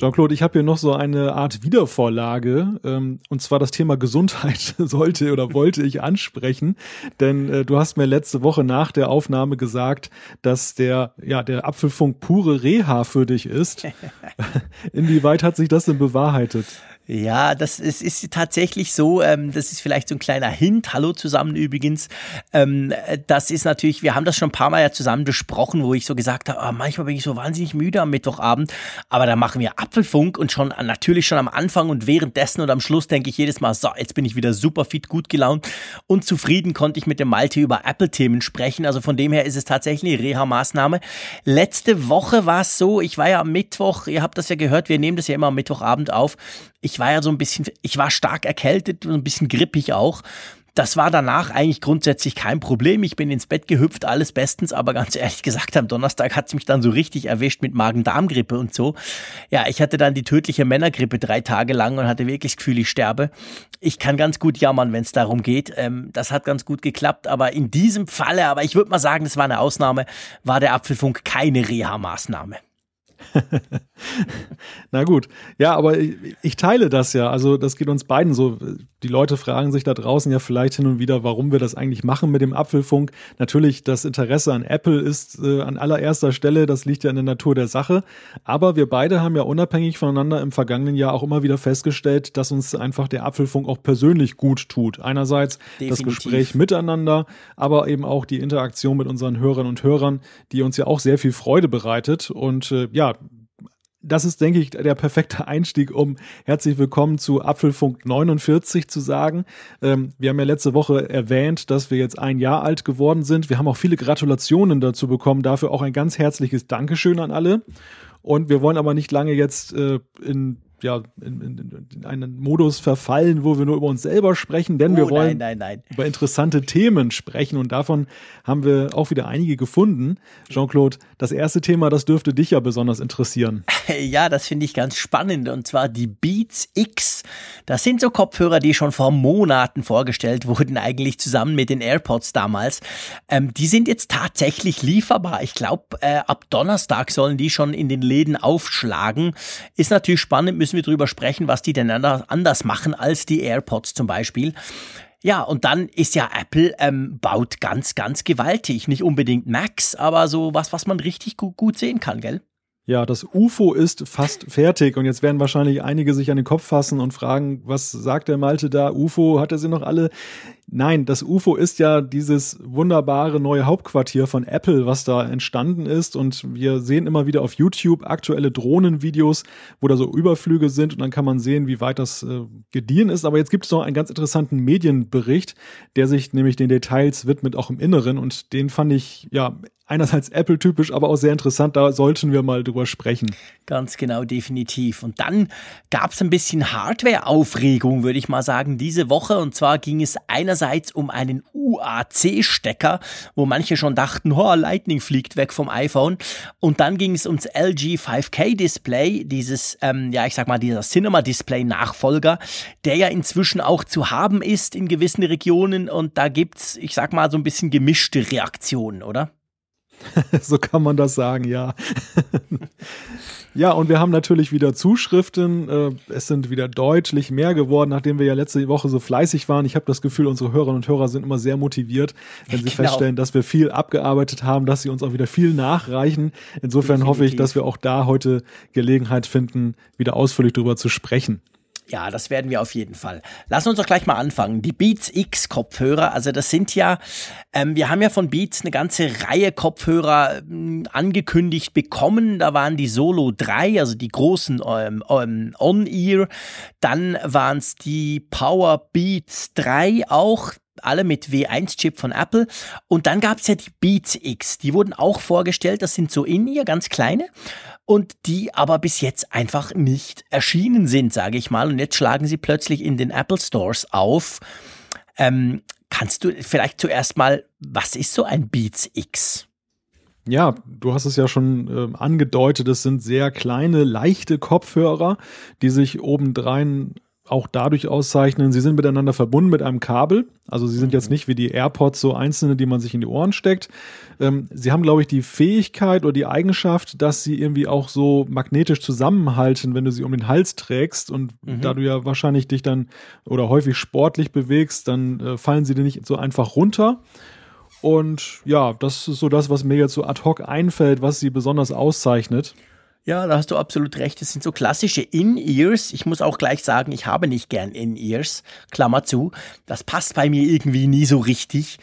Jean-Claude, ich habe hier noch so eine Art Wiedervorlage, ähm, und zwar das Thema Gesundheit sollte oder wollte ich ansprechen, denn äh, du hast mir letzte Woche nach der Aufnahme gesagt, dass der, ja, der Apfelfunk pure Reha für dich ist. Inwieweit hat sich das denn bewahrheitet? Ja, das ist, ist tatsächlich so. Ähm, das ist vielleicht so ein kleiner Hint. Hallo zusammen übrigens. Ähm, das ist natürlich, wir haben das schon ein paar Mal ja zusammen besprochen, wo ich so gesagt habe, ah, manchmal bin ich so wahnsinnig müde am Mittwochabend, aber da machen wir Apfelfunk und schon natürlich schon am Anfang und währenddessen und am Schluss denke ich jedes Mal, so, jetzt bin ich wieder super fit, gut gelaunt und zufrieden konnte ich mit dem Malte über Apple-Themen sprechen. Also von dem her ist es tatsächlich eine Reha-Maßnahme. Letzte Woche war es so, ich war ja am Mittwoch, ihr habt das ja gehört, wir nehmen das ja immer am Mittwochabend auf ich war ja so ein bisschen, ich war stark erkältet, so ein bisschen grippig auch. Das war danach eigentlich grundsätzlich kein Problem. Ich bin ins Bett gehüpft, alles bestens, aber ganz ehrlich gesagt, am Donnerstag hat es mich dann so richtig erwischt mit Magen-Darm-Grippe und so. Ja, ich hatte dann die tödliche Männergrippe drei Tage lang und hatte wirklich das Gefühl, ich sterbe. Ich kann ganz gut jammern, wenn es darum geht. Ähm, das hat ganz gut geklappt, aber in diesem Falle, aber ich würde mal sagen, das war eine Ausnahme, war der Apfelfunk keine Reha-Maßnahme. Na gut. Ja, aber ich, ich, teile das ja. Also das geht uns beiden so. Die Leute fragen sich da draußen ja vielleicht hin und wieder, warum wir das eigentlich machen mit dem Apfelfunk. Natürlich, das Interesse an Apple ist äh, an allererster Stelle, das liegt ja in der Natur der Sache. Aber wir beide haben ja unabhängig voneinander im vergangenen Jahr auch immer wieder festgestellt, dass uns einfach der Apfelfunk auch persönlich gut tut. Einerseits Definitiv. das Gespräch miteinander, aber eben auch die Interaktion mit unseren Hörern und Hörern, die uns ja auch sehr viel Freude bereitet. Und äh, ja, das ist, denke ich, der perfekte Einstieg, um herzlich willkommen zu Apfelfunk 49 zu sagen. Ähm, wir haben ja letzte Woche erwähnt, dass wir jetzt ein Jahr alt geworden sind. Wir haben auch viele Gratulationen dazu bekommen. Dafür auch ein ganz herzliches Dankeschön an alle. Und wir wollen aber nicht lange jetzt äh, in ja, in, in, in, einen Modus verfallen, wo wir nur über uns selber sprechen, denn oh, wir wollen nein, nein, nein. über interessante Themen sprechen und davon haben wir auch wieder einige gefunden. Jean-Claude, das erste Thema, das dürfte dich ja besonders interessieren. Ja, das finde ich ganz spannend und zwar die Beats X. Das sind so Kopfhörer, die schon vor Monaten vorgestellt wurden, eigentlich zusammen mit den AirPods damals. Ähm, die sind jetzt tatsächlich lieferbar. Ich glaube, äh, ab Donnerstag sollen die schon in den Läden aufschlagen. Ist natürlich spannend, müssen müssen wir drüber sprechen, was die denn anders machen als die AirPods zum Beispiel. Ja, und dann ist ja Apple ähm, baut ganz, ganz gewaltig. Nicht unbedingt Max, aber so was, was man richtig gut, gut sehen kann, gell? Ja, das UFO ist fast fertig und jetzt werden wahrscheinlich einige sich an den Kopf fassen und fragen, was sagt der Malte da? UFO, hat er sie noch alle? Nein, das UFO ist ja dieses wunderbare neue Hauptquartier von Apple, was da entstanden ist und wir sehen immer wieder auf YouTube aktuelle Drohnenvideos, wo da so Überflüge sind und dann kann man sehen, wie weit das äh, gediehen ist. Aber jetzt gibt es noch einen ganz interessanten Medienbericht, der sich nämlich den Details widmet, auch im Inneren und den fand ich ja einerseits Apple-typisch, aber auch sehr interessant. Da sollten wir mal drüber sprechen. Ganz genau, definitiv. Und dann gab es ein bisschen Hardware-Aufregung, würde ich mal sagen, diese Woche. Und zwar ging es einerseits um einen UAC-Stecker, wo manche schon dachten, oh, Lightning fliegt weg vom iPhone. Und dann ging es ums LG 5K-Display, dieses, ähm, ja, ich sag mal, dieser Cinema-Display-Nachfolger, der ja inzwischen auch zu haben ist in gewissen Regionen. Und da gibt's, ich sag mal, so ein bisschen gemischte Reaktionen, oder? so kann man das sagen, ja. ja, und wir haben natürlich wieder Zuschriften. Äh, es sind wieder deutlich mehr geworden, nachdem wir ja letzte Woche so fleißig waren. Ich habe das Gefühl, unsere Hörerinnen und Hörer sind immer sehr motiviert, wenn sie genau. feststellen, dass wir viel abgearbeitet haben, dass sie uns auch wieder viel nachreichen. Insofern Definitiv. hoffe ich, dass wir auch da heute Gelegenheit finden, wieder ausführlich darüber zu sprechen. Ja, das werden wir auf jeden Fall. Lass uns doch gleich mal anfangen. Die Beats X Kopfhörer, also das sind ja, ähm, wir haben ja von Beats eine ganze Reihe Kopfhörer ähm, angekündigt bekommen. Da waren die Solo 3, also die großen ähm, ähm, On-Ear. Dann waren es die Power Beats 3 auch alle mit W1-Chip von Apple. Und dann gab es ja die Beats X. Die wurden auch vorgestellt. Das sind so in ihr ganz kleine und die aber bis jetzt einfach nicht erschienen sind, sage ich mal. Und jetzt schlagen sie plötzlich in den Apple Stores auf. Ähm, kannst du vielleicht zuerst mal, was ist so ein Beats X? Ja, du hast es ja schon äh, angedeutet, es sind sehr kleine, leichte Kopfhörer, die sich obendrein auch dadurch auszeichnen, sie sind miteinander verbunden mit einem Kabel. Also sie sind jetzt nicht wie die AirPods so einzelne, die man sich in die Ohren steckt. Ähm, sie haben, glaube ich, die Fähigkeit oder die Eigenschaft, dass sie irgendwie auch so magnetisch zusammenhalten, wenn du sie um den Hals trägst. Und mhm. da du ja wahrscheinlich dich dann oder häufig sportlich bewegst, dann äh, fallen sie dir nicht so einfach runter. Und ja, das ist so das, was mir jetzt so ad hoc einfällt, was sie besonders auszeichnet. Ja, da hast du absolut recht. Das sind so klassische In-Ears. Ich muss auch gleich sagen, ich habe nicht gern In-Ears. Klammer zu. Das passt bei mir irgendwie nie so richtig.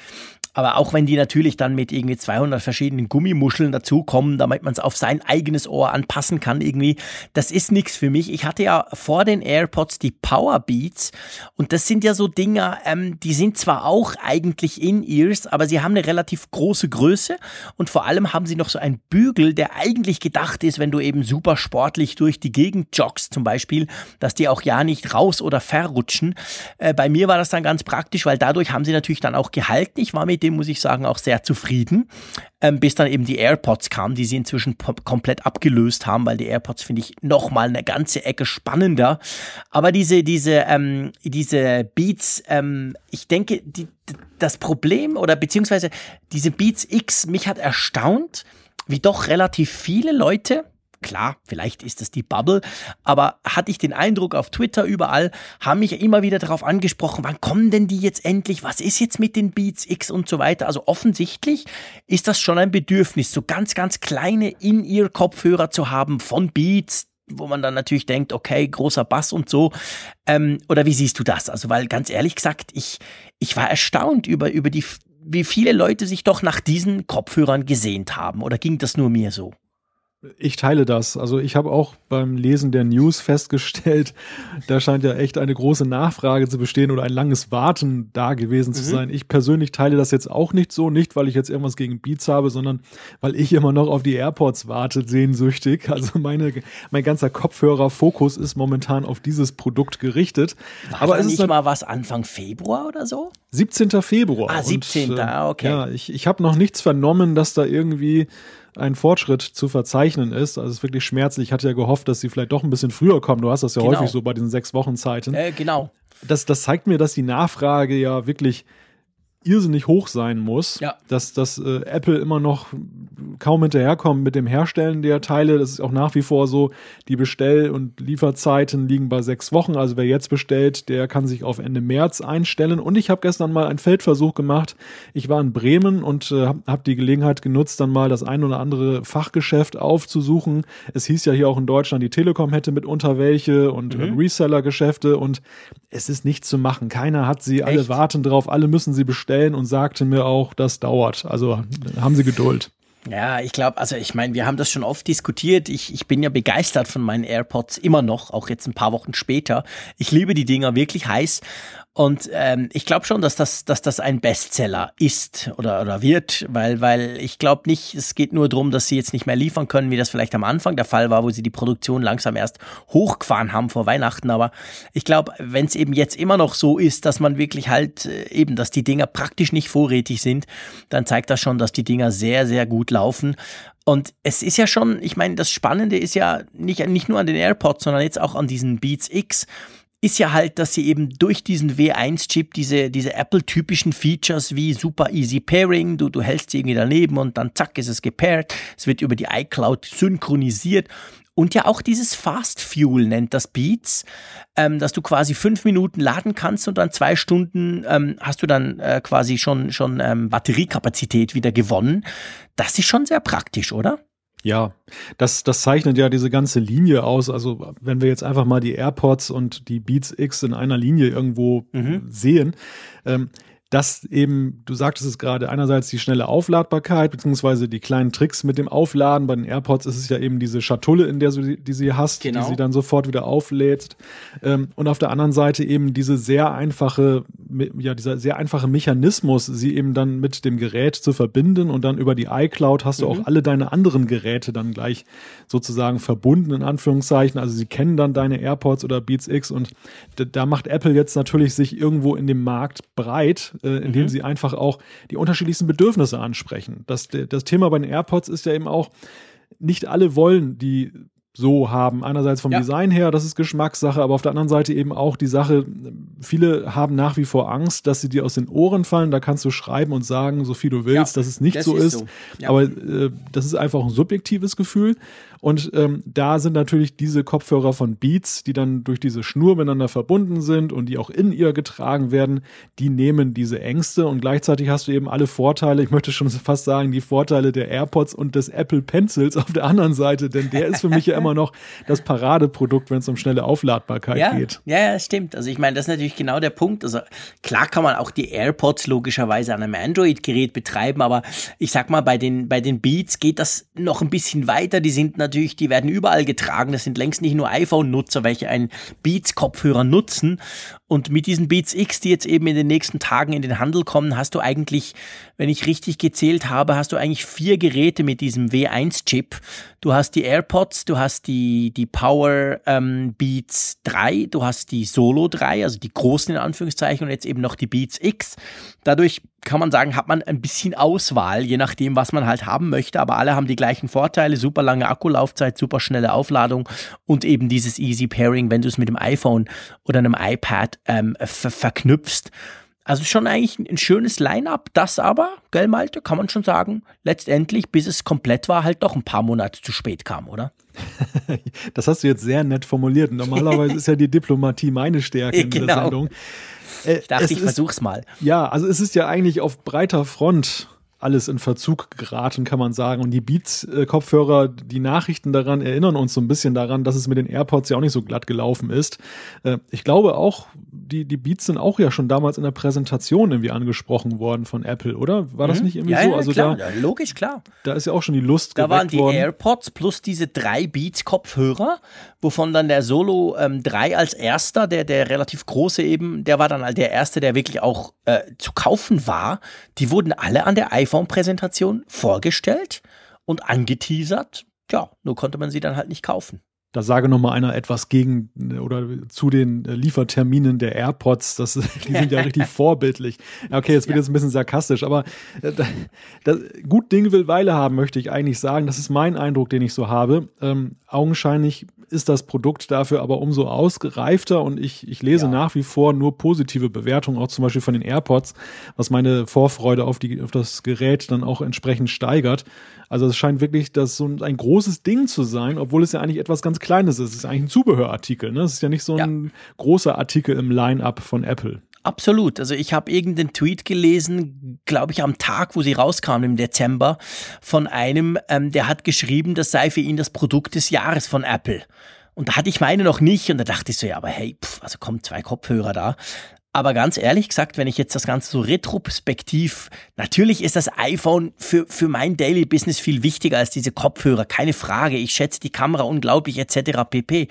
Aber auch wenn die natürlich dann mit irgendwie 200 verschiedenen Gummimuscheln dazukommen, damit man es auf sein eigenes Ohr anpassen kann irgendwie, das ist nichts für mich. Ich hatte ja vor den AirPods die Power Beats und das sind ja so Dinger, ähm, die sind zwar auch eigentlich In-Ears, aber sie haben eine relativ große Größe und vor allem haben sie noch so einen Bügel, der eigentlich gedacht ist, wenn du eben super sportlich durch die Gegend joggst zum Beispiel, dass die auch ja nicht raus oder verrutschen. Äh, bei mir war das dann ganz praktisch, weil dadurch haben sie natürlich dann auch gehalten. Ich war mit dem muss ich sagen, auch sehr zufrieden, ähm, bis dann eben die AirPods kamen, die sie inzwischen komplett abgelöst haben, weil die AirPods finde ich nochmal eine ganze Ecke spannender. Aber diese, diese, ähm, diese Beats, ähm, ich denke, die, das Problem oder beziehungsweise diese Beats X, mich hat erstaunt, wie doch relativ viele Leute Klar, vielleicht ist das die Bubble, aber hatte ich den Eindruck auf Twitter überall, haben mich immer wieder darauf angesprochen, wann kommen denn die jetzt endlich, was ist jetzt mit den Beats X und so weiter. Also offensichtlich ist das schon ein Bedürfnis, so ganz, ganz kleine In-Ear-Kopfhörer zu haben von Beats, wo man dann natürlich denkt, okay, großer Bass und so. Ähm, oder wie siehst du das? Also, weil ganz ehrlich gesagt, ich, ich war erstaunt über, über die, wie viele Leute sich doch nach diesen Kopfhörern gesehnt haben. Oder ging das nur mir so? Ich teile das. Also ich habe auch beim Lesen der News festgestellt, da scheint ja echt eine große Nachfrage zu bestehen oder ein langes Warten da gewesen zu mhm. sein. Ich persönlich teile das jetzt auch nicht so, nicht weil ich jetzt irgendwas gegen Beats habe, sondern weil ich immer noch auf die AirPods warte, sehnsüchtig. Also meine, mein ganzer Kopfhörerfokus ist momentan auf dieses Produkt gerichtet. War Aber es nicht ist mal was Anfang Februar oder so? 17. Februar. Ah, 17. Und, äh, okay. Ja, ich, ich habe noch nichts vernommen, dass da irgendwie ein Fortschritt zu verzeichnen ist. Also es ist wirklich schmerzlich. Ich hatte ja gehofft, dass sie vielleicht doch ein bisschen früher kommen. Du hast das ja genau. häufig so bei diesen sechs Wochen Zeiten. Äh, genau. Das, das zeigt mir, dass die Nachfrage ja wirklich irrsinnig hoch sein muss, ja. dass, dass äh, Apple immer noch kaum hinterherkommt mit dem Herstellen der Teile. Das ist auch nach wie vor so, die Bestell- und Lieferzeiten liegen bei sechs Wochen. Also wer jetzt bestellt, der kann sich auf Ende März einstellen. Und ich habe gestern mal einen Feldversuch gemacht. Ich war in Bremen und äh, habe hab die Gelegenheit genutzt, dann mal das ein oder andere Fachgeschäft aufzusuchen. Es hieß ja hier auch in Deutschland, die Telekom hätte mitunter welche und mhm. Reseller-Geschäfte und es ist nichts zu machen. Keiner hat sie, Echt? alle warten drauf, alle müssen sie bestellen stellen und sagte mir auch, das dauert. Also haben Sie Geduld. Ja, ich glaube, also ich meine, wir haben das schon oft diskutiert. Ich, ich bin ja begeistert von meinen AirPods immer noch, auch jetzt ein paar Wochen später. Ich liebe die Dinger wirklich heiß und ähm, ich glaube schon, dass das, dass das ein Bestseller ist oder, oder wird, weil, weil ich glaube nicht, es geht nur darum, dass sie jetzt nicht mehr liefern können, wie das vielleicht am Anfang der Fall war, wo sie die Produktion langsam erst hochgefahren haben vor Weihnachten. Aber ich glaube, wenn es eben jetzt immer noch so ist, dass man wirklich halt äh, eben, dass die Dinger praktisch nicht vorrätig sind, dann zeigt das schon, dass die Dinger sehr, sehr gut laufen. Und es ist ja schon, ich meine, das Spannende ist ja nicht, nicht nur an den AirPods, sondern jetzt auch an diesen Beats X ist ja halt, dass sie eben durch diesen W1-Chip diese, diese Apple-typischen Features wie super easy pairing, du, du hältst sie irgendwie daneben und dann zack ist es gepairt, es wird über die iCloud synchronisiert und ja auch dieses Fast Fuel nennt das Beats, ähm, dass du quasi fünf Minuten laden kannst und dann zwei Stunden ähm, hast du dann äh, quasi schon, schon ähm, Batteriekapazität wieder gewonnen. Das ist schon sehr praktisch, oder? Ja, das, das zeichnet ja diese ganze Linie aus. Also wenn wir jetzt einfach mal die AirPods und die Beats X in einer Linie irgendwo mhm. sehen, ähm, dass eben, du sagtest es gerade, einerseits die schnelle Aufladbarkeit, beziehungsweise die kleinen Tricks mit dem Aufladen. Bei den AirPods ist es ja eben diese Schatulle, in der du die sie hast, genau. die sie dann sofort wieder auflädst. Ähm, und auf der anderen Seite eben diese sehr einfache, ja, dieser sehr einfache Mechanismus, sie eben dann mit dem Gerät zu verbinden und dann über die iCloud hast du mhm. auch alle deine anderen Geräte dann gleich sozusagen verbunden, in Anführungszeichen. Also sie kennen dann deine AirPods oder Beats X und da macht Apple jetzt natürlich sich irgendwo in dem Markt breit äh, indem mhm. sie einfach auch die unterschiedlichsten Bedürfnisse ansprechen. Das, das Thema bei den AirPods ist ja eben auch, nicht alle wollen die so haben. Einerseits vom ja. Design her, das ist Geschmackssache, aber auf der anderen Seite eben auch die Sache, viele haben nach wie vor Angst, dass sie dir aus den Ohren fallen. Da kannst du schreiben und sagen, so viel du willst, ja, dass es nicht das so ist. ist. So. Ja. Aber äh, das ist einfach ein subjektives Gefühl. Und ähm, da sind natürlich diese Kopfhörer von Beats, die dann durch diese Schnur miteinander verbunden sind und die auch in ihr getragen werden, die nehmen diese Ängste und gleichzeitig hast du eben alle Vorteile, ich möchte schon fast sagen, die Vorteile der AirPods und des Apple Pencils auf der anderen Seite, denn der ist für mich ja immer noch das Paradeprodukt, wenn es um schnelle Aufladbarkeit ja, geht. Ja, ja, stimmt. Also ich meine, das ist natürlich genau der Punkt. Also klar kann man auch die AirPods logischerweise an einem Android-Gerät betreiben, aber ich sag mal, bei den, bei den Beats geht das noch ein bisschen weiter. Die sind natürlich, die werden überall getragen. Das sind längst nicht nur iPhone-Nutzer, welche einen Beats-Kopfhörer nutzen. Und mit diesen Beats X, die jetzt eben in den nächsten Tagen in den Handel kommen, hast du eigentlich, wenn ich richtig gezählt habe, hast du eigentlich vier Geräte mit diesem W1-Chip. Du hast die AirPods, du hast die, die Power ähm, Beats 3, du hast die Solo 3, also die großen in Anführungszeichen, und jetzt eben noch die Beats X. Dadurch kann man sagen, hat man ein bisschen Auswahl, je nachdem, was man halt haben möchte, aber alle haben die gleichen Vorteile, super lange Akkulaufzeit, super schnelle Aufladung und eben dieses Easy Pairing, wenn du es mit dem iPhone oder einem iPad ähm, ver verknüpfst. Also schon eigentlich ein schönes Line-up, das aber, gell Malte, kann man schon sagen, letztendlich, bis es komplett war, halt doch ein paar Monate zu spät kam, oder? das hast du jetzt sehr nett formuliert. Normalerweise ist ja die Diplomatie meine Stärke in genau. der Sendung. Äh, ich dachte, ich versuch's mal. Ja, also es ist ja eigentlich auf breiter Front alles in Verzug geraten, kann man sagen. Und die Beats-Kopfhörer, die Nachrichten daran erinnern uns so ein bisschen daran, dass es mit den AirPods ja auch nicht so glatt gelaufen ist. Äh, ich glaube auch, die, die Beats sind auch ja schon damals in der Präsentation irgendwie angesprochen worden von Apple, oder? War das mhm. nicht irgendwie ja, so? Ja, also klar, da, ja, logisch, klar. Da ist ja auch schon die Lust Da waren die worden. AirPods plus diese drei Beats-Kopfhörer, wovon dann der Solo ähm, 3 als erster, der, der relativ große eben, der war dann halt der erste, der wirklich auch äh, zu kaufen war. Die wurden alle an der iPhone-Präsentation vorgestellt und angeteasert. Ja, nur konnte man sie dann halt nicht kaufen. Da sage noch mal einer etwas gegen oder zu den Lieferterminen der AirPods. Das, die sind ja richtig vorbildlich. Okay, jetzt wird ja. jetzt ein bisschen sarkastisch, aber äh, das, gut Ding will Weile haben, möchte ich eigentlich sagen. Das ist mein Eindruck, den ich so habe. Ähm, augenscheinlich ist das Produkt dafür aber umso ausgereifter und ich, ich lese ja. nach wie vor nur positive Bewertungen, auch zum Beispiel von den AirPods, was meine Vorfreude auf, die, auf das Gerät dann auch entsprechend steigert. Also es scheint wirklich das so ein großes Ding zu sein, obwohl es ja eigentlich etwas ganz Kleines ist. Es ist eigentlich ein Zubehörartikel. Ne? Es ist ja nicht so ein ja. großer Artikel im Line-up von Apple. Absolut. Also ich habe irgendeinen Tweet gelesen, glaube ich, am Tag, wo sie rauskam im Dezember, von einem, ähm, der hat geschrieben, das sei für ihn das Produkt des Jahres von Apple. Und da hatte ich meine noch nicht und da dachte ich so, ja, aber hey, pff, also kommen zwei Kopfhörer da. Aber ganz ehrlich gesagt, wenn ich jetzt das Ganze so retrospektiv, natürlich ist das iPhone für, für mein Daily Business viel wichtiger als diese Kopfhörer, keine Frage. Ich schätze die Kamera unglaublich etc. pp.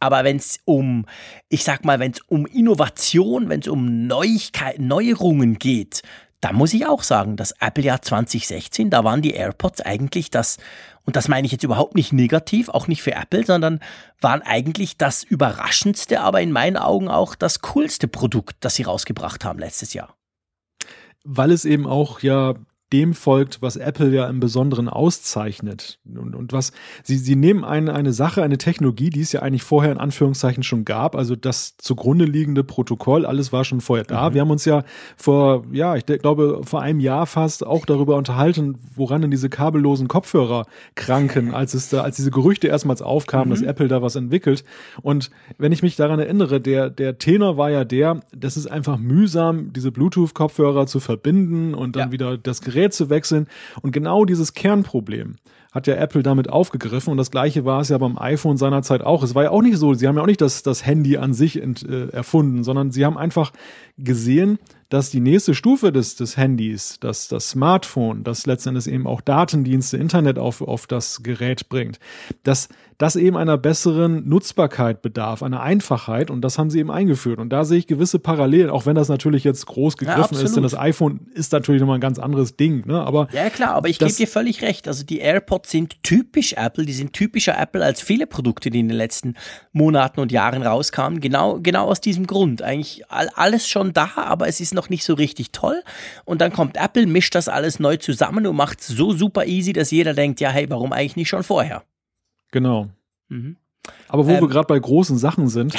Aber wenn es um, ich sag mal, wenn es um Innovation, wenn es um Neuigkeiten, Neuerungen geht, da muss ich auch sagen, das Apple-Jahr 2016, da waren die AirPods eigentlich das, und das meine ich jetzt überhaupt nicht negativ, auch nicht für Apple, sondern waren eigentlich das überraschendste, aber in meinen Augen auch das coolste Produkt, das sie rausgebracht haben letztes Jahr. Weil es eben auch ja dem folgt, was Apple ja im Besonderen auszeichnet. Und, und was, sie, sie nehmen eine, eine Sache, eine Technologie, die es ja eigentlich vorher in Anführungszeichen schon gab, also das zugrunde liegende Protokoll, alles war schon vorher da. Mhm. Wir haben uns ja vor, ja, ich glaube, vor einem Jahr fast auch darüber unterhalten, woran denn diese kabellosen Kopfhörer kranken, als es da, als diese Gerüchte erstmals aufkamen, mhm. dass Apple da was entwickelt. Und wenn ich mich daran erinnere, der, der Tenor war ja der, das ist einfach mühsam, diese Bluetooth-Kopfhörer zu verbinden und dann ja. wieder das Gerät Gerät zu wechseln. Und genau dieses Kernproblem hat ja Apple damit aufgegriffen. Und das gleiche war es ja beim iPhone seinerzeit auch. Es war ja auch nicht so, sie haben ja auch nicht das, das Handy an sich ent, äh, erfunden, sondern sie haben einfach gesehen, dass die nächste Stufe des, des Handys, das, das Smartphone, das letztendlich eben auch Datendienste, Internet auf, auf das Gerät bringt, dass das eben einer besseren Nutzbarkeit bedarf, einer Einfachheit und das haben sie eben eingeführt. Und da sehe ich gewisse Parallelen, auch wenn das natürlich jetzt groß gegriffen ja, ist, denn das iPhone ist natürlich nochmal ein ganz anderes Ding. Ne? Aber ja, klar, aber ich gebe dir völlig recht. Also die AirPods sind typisch Apple, die sind typischer Apple als viele Produkte, die in den letzten Monaten und Jahren rauskamen. Genau, genau aus diesem Grund. Eigentlich alles schon da, aber es ist noch nicht so richtig toll. Und dann kommt Apple, mischt das alles neu zusammen und macht es so super easy, dass jeder denkt, ja, hey, warum eigentlich nicht schon vorher? Genau. Mhm. Aber wo ähm, wir gerade bei großen Sachen sind.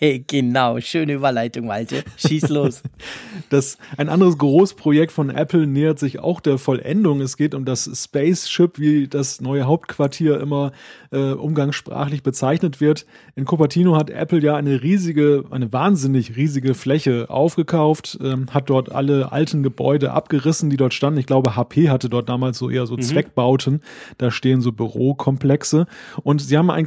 genau, schöne Überleitung, Malte. Schieß los. das, ein anderes Großprojekt von Apple nähert sich auch der Vollendung. Es geht um das Spaceship, wie das neue Hauptquartier immer äh, umgangssprachlich bezeichnet wird. In Cupertino hat Apple ja eine riesige, eine wahnsinnig riesige Fläche aufgekauft, ähm, hat dort alle alten Gebäude abgerissen, die dort standen. Ich glaube, HP hatte dort damals so eher so mhm. Zweckbauten. Da stehen so Bürokomplexe. Und sie haben einen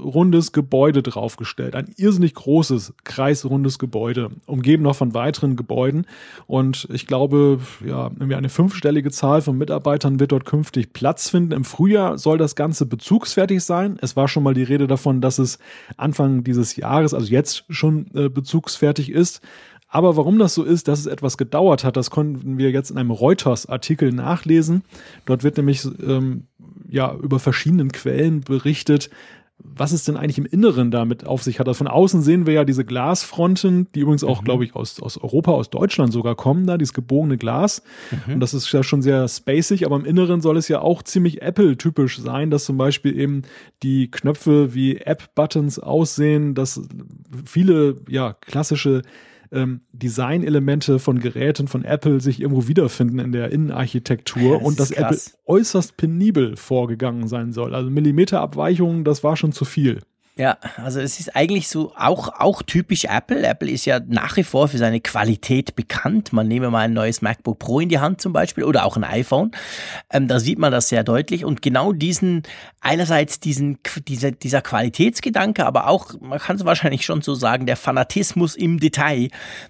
kreisrundes Gebäude draufgestellt. Ein irrsinnig großes, kreisrundes Gebäude, umgeben noch von weiteren Gebäuden. Und ich glaube, ja, irgendwie eine fünfstellige Zahl von Mitarbeitern wird dort künftig Platz finden. Im Frühjahr soll das Ganze bezugsfertig fertig sein. Es war schon mal die Rede davon, dass es Anfang dieses Jahres, also jetzt schon äh, bezugsfertig ist. Aber warum das so ist, dass es etwas gedauert hat, das konnten wir jetzt in einem Reuters-Artikel nachlesen. Dort wird nämlich ähm, ja über verschiedenen Quellen berichtet, was es denn eigentlich im Inneren damit auf sich hat. Also von außen sehen wir ja diese Glasfronten, die übrigens auch, mhm. glaube ich, aus, aus Europa, aus Deutschland sogar kommen, da, dieses gebogene Glas. Mhm. Und das ist ja schon sehr spacig, aber im Inneren soll es ja auch ziemlich Apple-typisch sein, dass zum Beispiel eben die Knöpfe wie App-Buttons aussehen, dass viele, ja, klassische ähm, Designelemente von Geräten von Apple sich irgendwo wiederfinden in der Innenarchitektur das und dass Apple äußerst penibel vorgegangen sein soll. Also Millimeterabweichungen, das war schon zu viel. Ja, also es ist eigentlich so auch, auch typisch Apple. Apple ist ja nach wie vor für seine Qualität bekannt. Man nehme mal ein neues MacBook Pro in die Hand zum Beispiel oder auch ein iPhone. Ähm, da sieht man das sehr deutlich. Und genau diesen, einerseits diesen, dieser, dieser Qualitätsgedanke, aber auch, man kann es wahrscheinlich schon so sagen, der Fanatismus im Detail,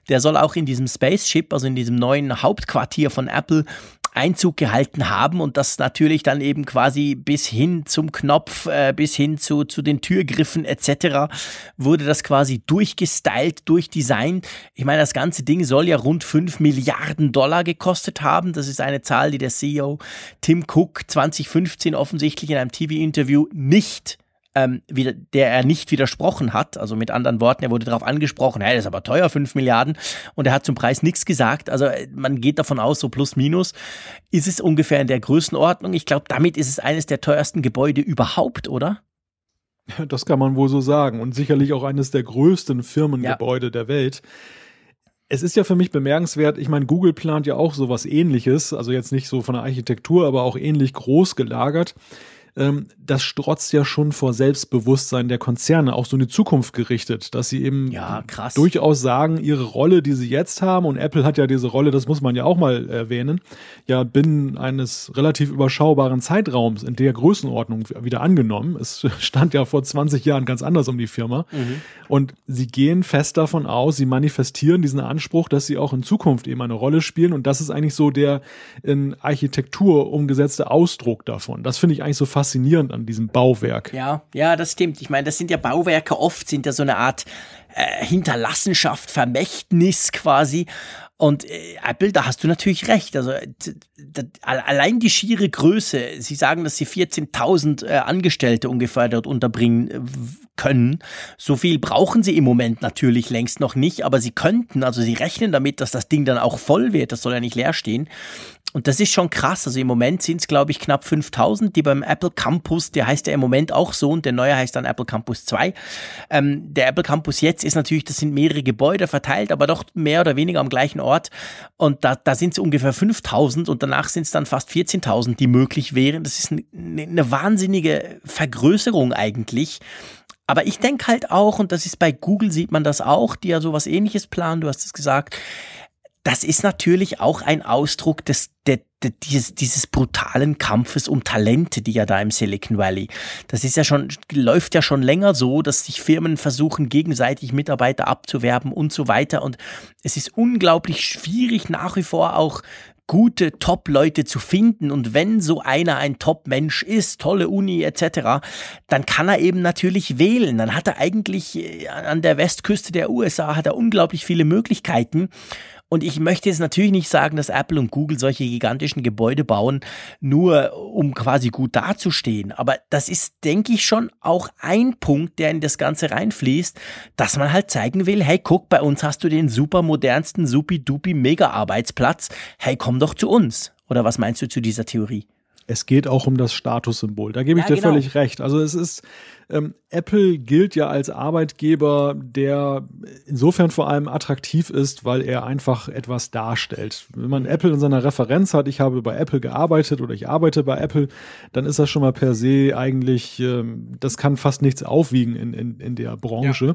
der soll auch in diesem Spaceship, also in diesem neuen Hauptquartier von Apple, Einzug gehalten haben und das natürlich dann eben quasi bis hin zum Knopf, äh, bis hin zu, zu den Türgriffen etc. wurde das quasi durchgestylt, durchdesignt. Ich meine, das ganze Ding soll ja rund 5 Milliarden Dollar gekostet haben. Das ist eine Zahl, die der CEO Tim Cook 2015 offensichtlich in einem TV-Interview nicht ähm, wieder, der er nicht widersprochen hat. Also mit anderen Worten, er wurde darauf angesprochen, hey, das ist aber teuer, 5 Milliarden. Und er hat zum Preis nichts gesagt. Also äh, man geht davon aus, so plus minus ist es ungefähr in der Größenordnung. Ich glaube, damit ist es eines der teuersten Gebäude überhaupt, oder? Das kann man wohl so sagen. Und sicherlich auch eines der größten Firmengebäude ja. der Welt. Es ist ja für mich bemerkenswert, ich meine, Google plant ja auch sowas ähnliches, also jetzt nicht so von der Architektur, aber auch ähnlich groß gelagert das strotzt ja schon vor Selbstbewusstsein der Konzerne, auch so in die Zukunft gerichtet, dass sie eben ja, durchaus sagen, ihre Rolle, die sie jetzt haben, und Apple hat ja diese Rolle, das muss man ja auch mal erwähnen, ja binnen eines relativ überschaubaren Zeitraums in der Größenordnung wieder angenommen. Es stand ja vor 20 Jahren ganz anders um die Firma. Mhm. Und sie gehen fest davon aus, sie manifestieren diesen Anspruch, dass sie auch in Zukunft eben eine Rolle spielen. Und das ist eigentlich so der in Architektur umgesetzte Ausdruck davon. Das finde ich eigentlich so fast faszinierend an diesem Bauwerk. Ja, ja, das stimmt. Ich meine, das sind ja Bauwerke oft, sind ja so eine Art äh, Hinterlassenschaft, Vermächtnis quasi. Und äh, Apple, da hast du natürlich recht. Also allein die schiere Größe, sie sagen, dass sie 14.000 äh, Angestellte ungefähr dort unterbringen äh, können. So viel brauchen sie im Moment natürlich längst noch nicht, aber sie könnten, also sie rechnen damit, dass das Ding dann auch voll wird. Das soll ja nicht leer stehen. Und das ist schon krass. Also im Moment sind es, glaube ich, knapp 5000, die beim Apple Campus, der heißt ja im Moment auch so und der neue heißt dann Apple Campus 2. Ähm, der Apple Campus jetzt ist natürlich, das sind mehrere Gebäude verteilt, aber doch mehr oder weniger am gleichen Ort. Und da, da sind es ungefähr 5000 und danach sind es dann fast 14.000, die möglich wären. Das ist eine, eine wahnsinnige Vergrößerung eigentlich. Aber ich denke halt auch, und das ist bei Google sieht man das auch, die ja sowas ähnliches planen, du hast es gesagt, das ist natürlich auch ein Ausdruck des, der, der, dieses, dieses brutalen Kampfes um Talente, die ja da im Silicon Valley. Das ist ja schon, läuft ja schon länger so, dass sich Firmen versuchen, gegenseitig Mitarbeiter abzuwerben und so weiter. Und es ist unglaublich schwierig, nach wie vor auch gute Top-Leute zu finden. Und wenn so einer ein Top-Mensch ist, tolle Uni etc., dann kann er eben natürlich wählen. Dann hat er eigentlich äh, an der Westküste der USA hat er unglaublich viele Möglichkeiten. Und ich möchte jetzt natürlich nicht sagen, dass Apple und Google solche gigantischen Gebäude bauen, nur um quasi gut dazustehen. Aber das ist, denke ich, schon auch ein Punkt, der in das Ganze reinfließt, dass man halt zeigen will, hey, guck, bei uns hast du den super modernsten, supi-dupi Mega-Arbeitsplatz. Hey, komm doch zu uns. Oder was meinst du zu dieser Theorie? Es geht auch um das Statussymbol. Da gebe ich ja, dir genau. völlig recht. Also es ist, ähm, Apple gilt ja als Arbeitgeber, der insofern vor allem attraktiv ist, weil er einfach etwas darstellt. Wenn man Apple in seiner Referenz hat, ich habe bei Apple gearbeitet oder ich arbeite bei Apple, dann ist das schon mal per se eigentlich, ähm, das kann fast nichts aufwiegen in, in, in der Branche. Ja.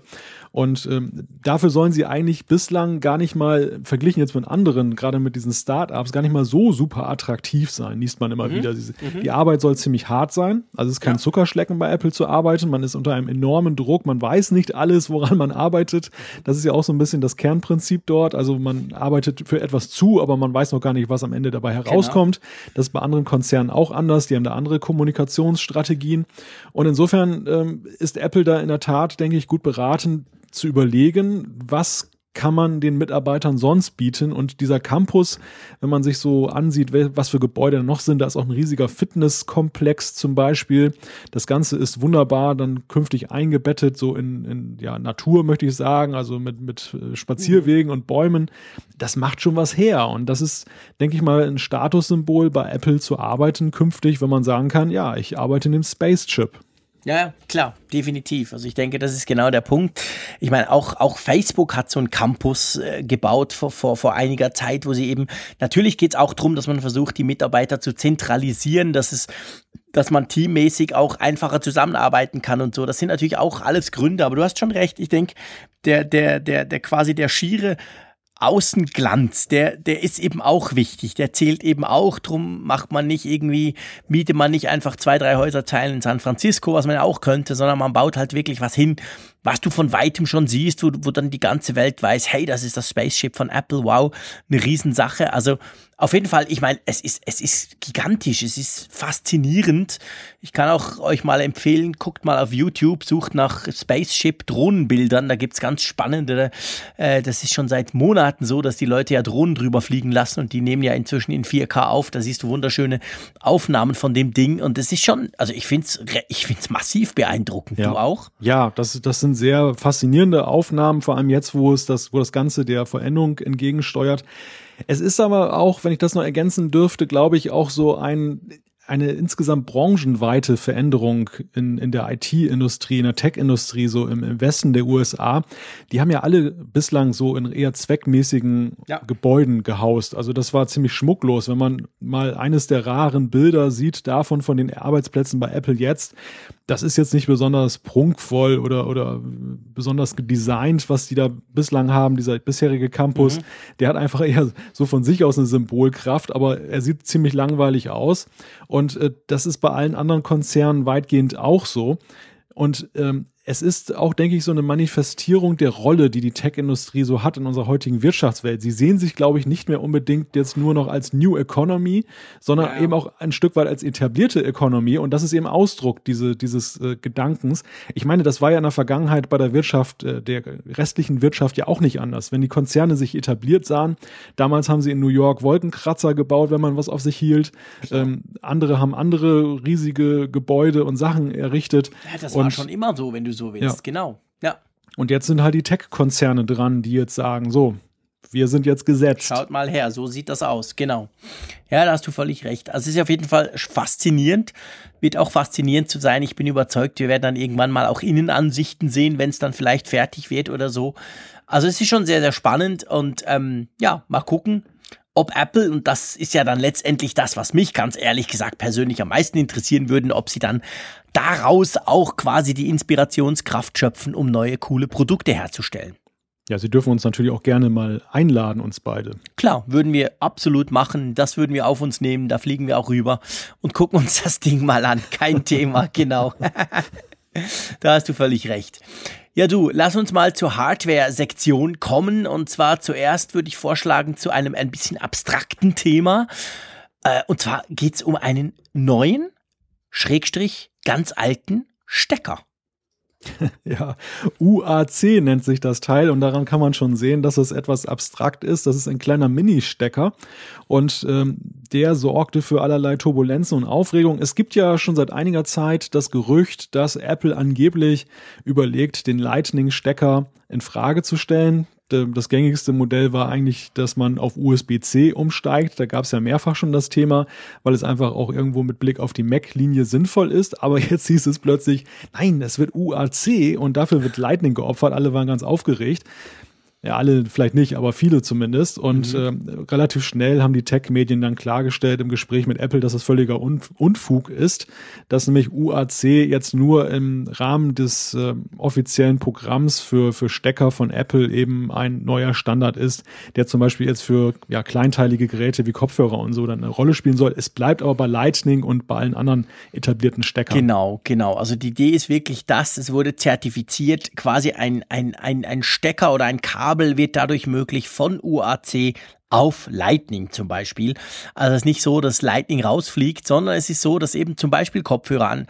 Und ähm, dafür sollen sie eigentlich bislang gar nicht mal, verglichen jetzt mit anderen, gerade mit diesen Startups, gar nicht mal so super attraktiv sein, liest man immer mhm. wieder. Mhm. Die Arbeit soll ziemlich hart sein. Also es ist kein ja. Zuckerschlecken bei Apple zu arbeiten arbeiten, man ist unter einem enormen Druck, man weiß nicht alles, woran man arbeitet. Das ist ja auch so ein bisschen das Kernprinzip dort. Also man arbeitet für etwas zu, aber man weiß noch gar nicht, was am Ende dabei genau. herauskommt. Genau. Das ist bei anderen Konzernen auch anders. Die haben da andere Kommunikationsstrategien. Und insofern ähm, ist Apple da in der Tat, denke ich, gut beraten zu überlegen, was kann man den Mitarbeitern sonst bieten? Und dieser Campus, wenn man sich so ansieht, was für Gebäude noch sind, da ist auch ein riesiger Fitnesskomplex zum Beispiel. Das Ganze ist wunderbar dann künftig eingebettet, so in, in ja, Natur, möchte ich sagen, also mit, mit äh, Spazierwegen und Bäumen. Das macht schon was her. Und das ist, denke ich mal, ein Statussymbol bei Apple zu arbeiten künftig, wenn man sagen kann, ja, ich arbeite in dem Space Chip. Ja, klar, definitiv. Also ich denke, das ist genau der Punkt. Ich meine, auch, auch Facebook hat so einen Campus äh, gebaut vor, vor, vor einiger Zeit, wo sie eben, natürlich geht es auch darum, dass man versucht, die Mitarbeiter zu zentralisieren, dass es dass man teammäßig auch einfacher zusammenarbeiten kann und so. Das sind natürlich auch alles Gründe, aber du hast schon recht. Ich denke, der, der, der, der quasi der schiere Außenglanz, der, der ist eben auch wichtig. Der zählt eben auch. Drum macht man nicht irgendwie, mietet man nicht einfach zwei, drei Häuserzeilen in San Francisco, was man ja auch könnte, sondern man baut halt wirklich was hin, was du von weitem schon siehst, wo, wo dann die ganze Welt weiß, hey, das ist das Spaceship von Apple, wow, eine Riesensache. Also auf jeden Fall, ich meine, es ist, es ist gigantisch, es ist faszinierend. Ich kann auch euch mal empfehlen, guckt mal auf YouTube, sucht nach Spaceship Drohnenbildern, da gibt's ganz spannende, äh, das ist schon seit Monaten so, dass die Leute ja Drohnen drüber fliegen lassen und die nehmen ja inzwischen in 4K auf, da siehst du wunderschöne Aufnahmen von dem Ding und das ist schon, also ich find's, ich find's massiv beeindruckend, ja. du auch? Ja, das, das sind sehr faszinierende Aufnahmen, vor allem jetzt, wo es das, wo das Ganze der Veränderung entgegensteuert. Es ist aber auch, wenn ich das noch ergänzen dürfte, glaube ich, auch so ein eine insgesamt branchenweite Veränderung in, in der IT-Industrie, in der Tech-Industrie, so im, im, Westen der USA. Die haben ja alle bislang so in eher zweckmäßigen ja. Gebäuden gehaust. Also das war ziemlich schmucklos. Wenn man mal eines der raren Bilder sieht davon von den Arbeitsplätzen bei Apple jetzt, das ist jetzt nicht besonders prunkvoll oder, oder besonders designt, was die da bislang haben, dieser bisherige Campus. Mhm. Der hat einfach eher so von sich aus eine Symbolkraft, aber er sieht ziemlich langweilig aus. Und äh, das ist bei allen anderen Konzernen weitgehend auch so. Und ähm, es ist auch, denke ich, so eine Manifestierung der Rolle, die die Tech-Industrie so hat in unserer heutigen Wirtschaftswelt. Sie sehen sich, glaube ich, nicht mehr unbedingt jetzt nur noch als New Economy, sondern ja, ja. eben auch ein Stück weit als etablierte Economy. Und das ist eben Ausdruck diese, dieses äh, Gedankens. Ich meine, das war ja in der Vergangenheit bei der Wirtschaft, äh, der restlichen Wirtschaft ja auch nicht anders. Wenn die Konzerne sich etabliert sahen, damals haben sie in New York Wolkenkratzer gebaut, wenn man was auf sich hielt. Ähm, andere haben andere riesige Gebäude und Sachen errichtet. Ja, das war schon immer so, wenn du so willst. Ja. Genau. Ja. Und jetzt sind halt die Tech-Konzerne dran, die jetzt sagen, so, wir sind jetzt gesetzt. Schaut mal her, so sieht das aus, genau. Ja, da hast du völlig recht. Also es ist auf jeden Fall faszinierend, wird auch faszinierend zu sein. Ich bin überzeugt, wir werden dann irgendwann mal auch Innenansichten sehen, wenn es dann vielleicht fertig wird oder so. Also es ist schon sehr, sehr spannend und ähm, ja, mal gucken, ob Apple, und das ist ja dann letztendlich das, was mich ganz ehrlich gesagt persönlich am meisten interessieren würden, ob sie dann daraus auch quasi die Inspirationskraft schöpfen, um neue coole Produkte herzustellen. Ja, Sie dürfen uns natürlich auch gerne mal einladen, uns beide. Klar, würden wir absolut machen. Das würden wir auf uns nehmen. Da fliegen wir auch rüber und gucken uns das Ding mal an. Kein Thema, genau. da hast du völlig recht. Ja, du, lass uns mal zur Hardware-Sektion kommen. Und zwar zuerst würde ich vorschlagen zu einem ein bisschen abstrakten Thema. Äh, und zwar geht es um einen neuen, Schrägstrich, ganz alten Stecker. Ja, UAC nennt sich das Teil und daran kann man schon sehen, dass es etwas abstrakt ist. Das ist ein kleiner Mini-Stecker und ähm, der sorgte für allerlei Turbulenzen und Aufregung. Es gibt ja schon seit einiger Zeit das Gerücht, dass Apple angeblich überlegt, den Lightning-Stecker in Frage zu stellen. Das gängigste Modell war eigentlich, dass man auf USB-C umsteigt. Da gab es ja mehrfach schon das Thema, weil es einfach auch irgendwo mit Blick auf die Mac-Linie sinnvoll ist. Aber jetzt hieß es plötzlich, nein, es wird UAC und dafür wird Lightning geopfert. Alle waren ganz aufgeregt ja, alle vielleicht nicht, aber viele zumindest. Und mhm. äh, relativ schnell haben die Tech-Medien dann klargestellt im Gespräch mit Apple, dass das völliger Unfug ist, dass nämlich UAC jetzt nur im Rahmen des äh, offiziellen Programms für, für Stecker von Apple eben ein neuer Standard ist, der zum Beispiel jetzt für ja, kleinteilige Geräte wie Kopfhörer und so dann eine Rolle spielen soll. Es bleibt aber bei Lightning und bei allen anderen etablierten Steckern. Genau, genau. Also die Idee ist wirklich das, es wurde zertifiziert, quasi ein, ein, ein, ein Stecker oder ein Kabel Kabel wird dadurch möglich von UAC auf Lightning zum Beispiel. Also es ist nicht so, dass Lightning rausfliegt, sondern es ist so, dass eben zum Beispiel Kopfhörer an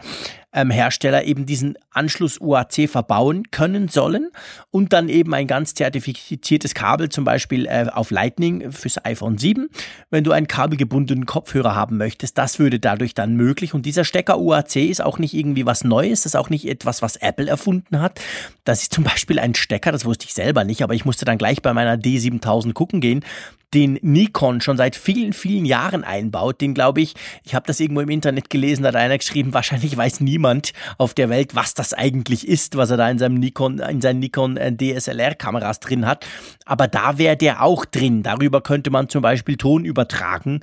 ähm, Hersteller eben diesen Anschluss UAC verbauen können sollen und dann eben ein ganz zertifiziertes Kabel, zum Beispiel äh, auf Lightning fürs iPhone 7. Wenn du einen kabelgebundenen Kopfhörer haben möchtest, das würde dadurch dann möglich. Und dieser Stecker UAC ist auch nicht irgendwie was Neues, das ist auch nicht etwas, was Apple erfunden hat. Das ist zum Beispiel ein Stecker, das wusste ich selber nicht, aber ich musste dann gleich bei meiner D7000 gucken gehen den Nikon schon seit vielen, vielen Jahren einbaut. Den glaube ich, ich habe das irgendwo im Internet gelesen, da hat einer geschrieben, wahrscheinlich weiß niemand auf der Welt, was das eigentlich ist, was er da in seinem Nikon, in seinen Nikon äh, DSLR-Kameras drin hat. Aber da wäre der auch drin. Darüber könnte man zum Beispiel Ton übertragen.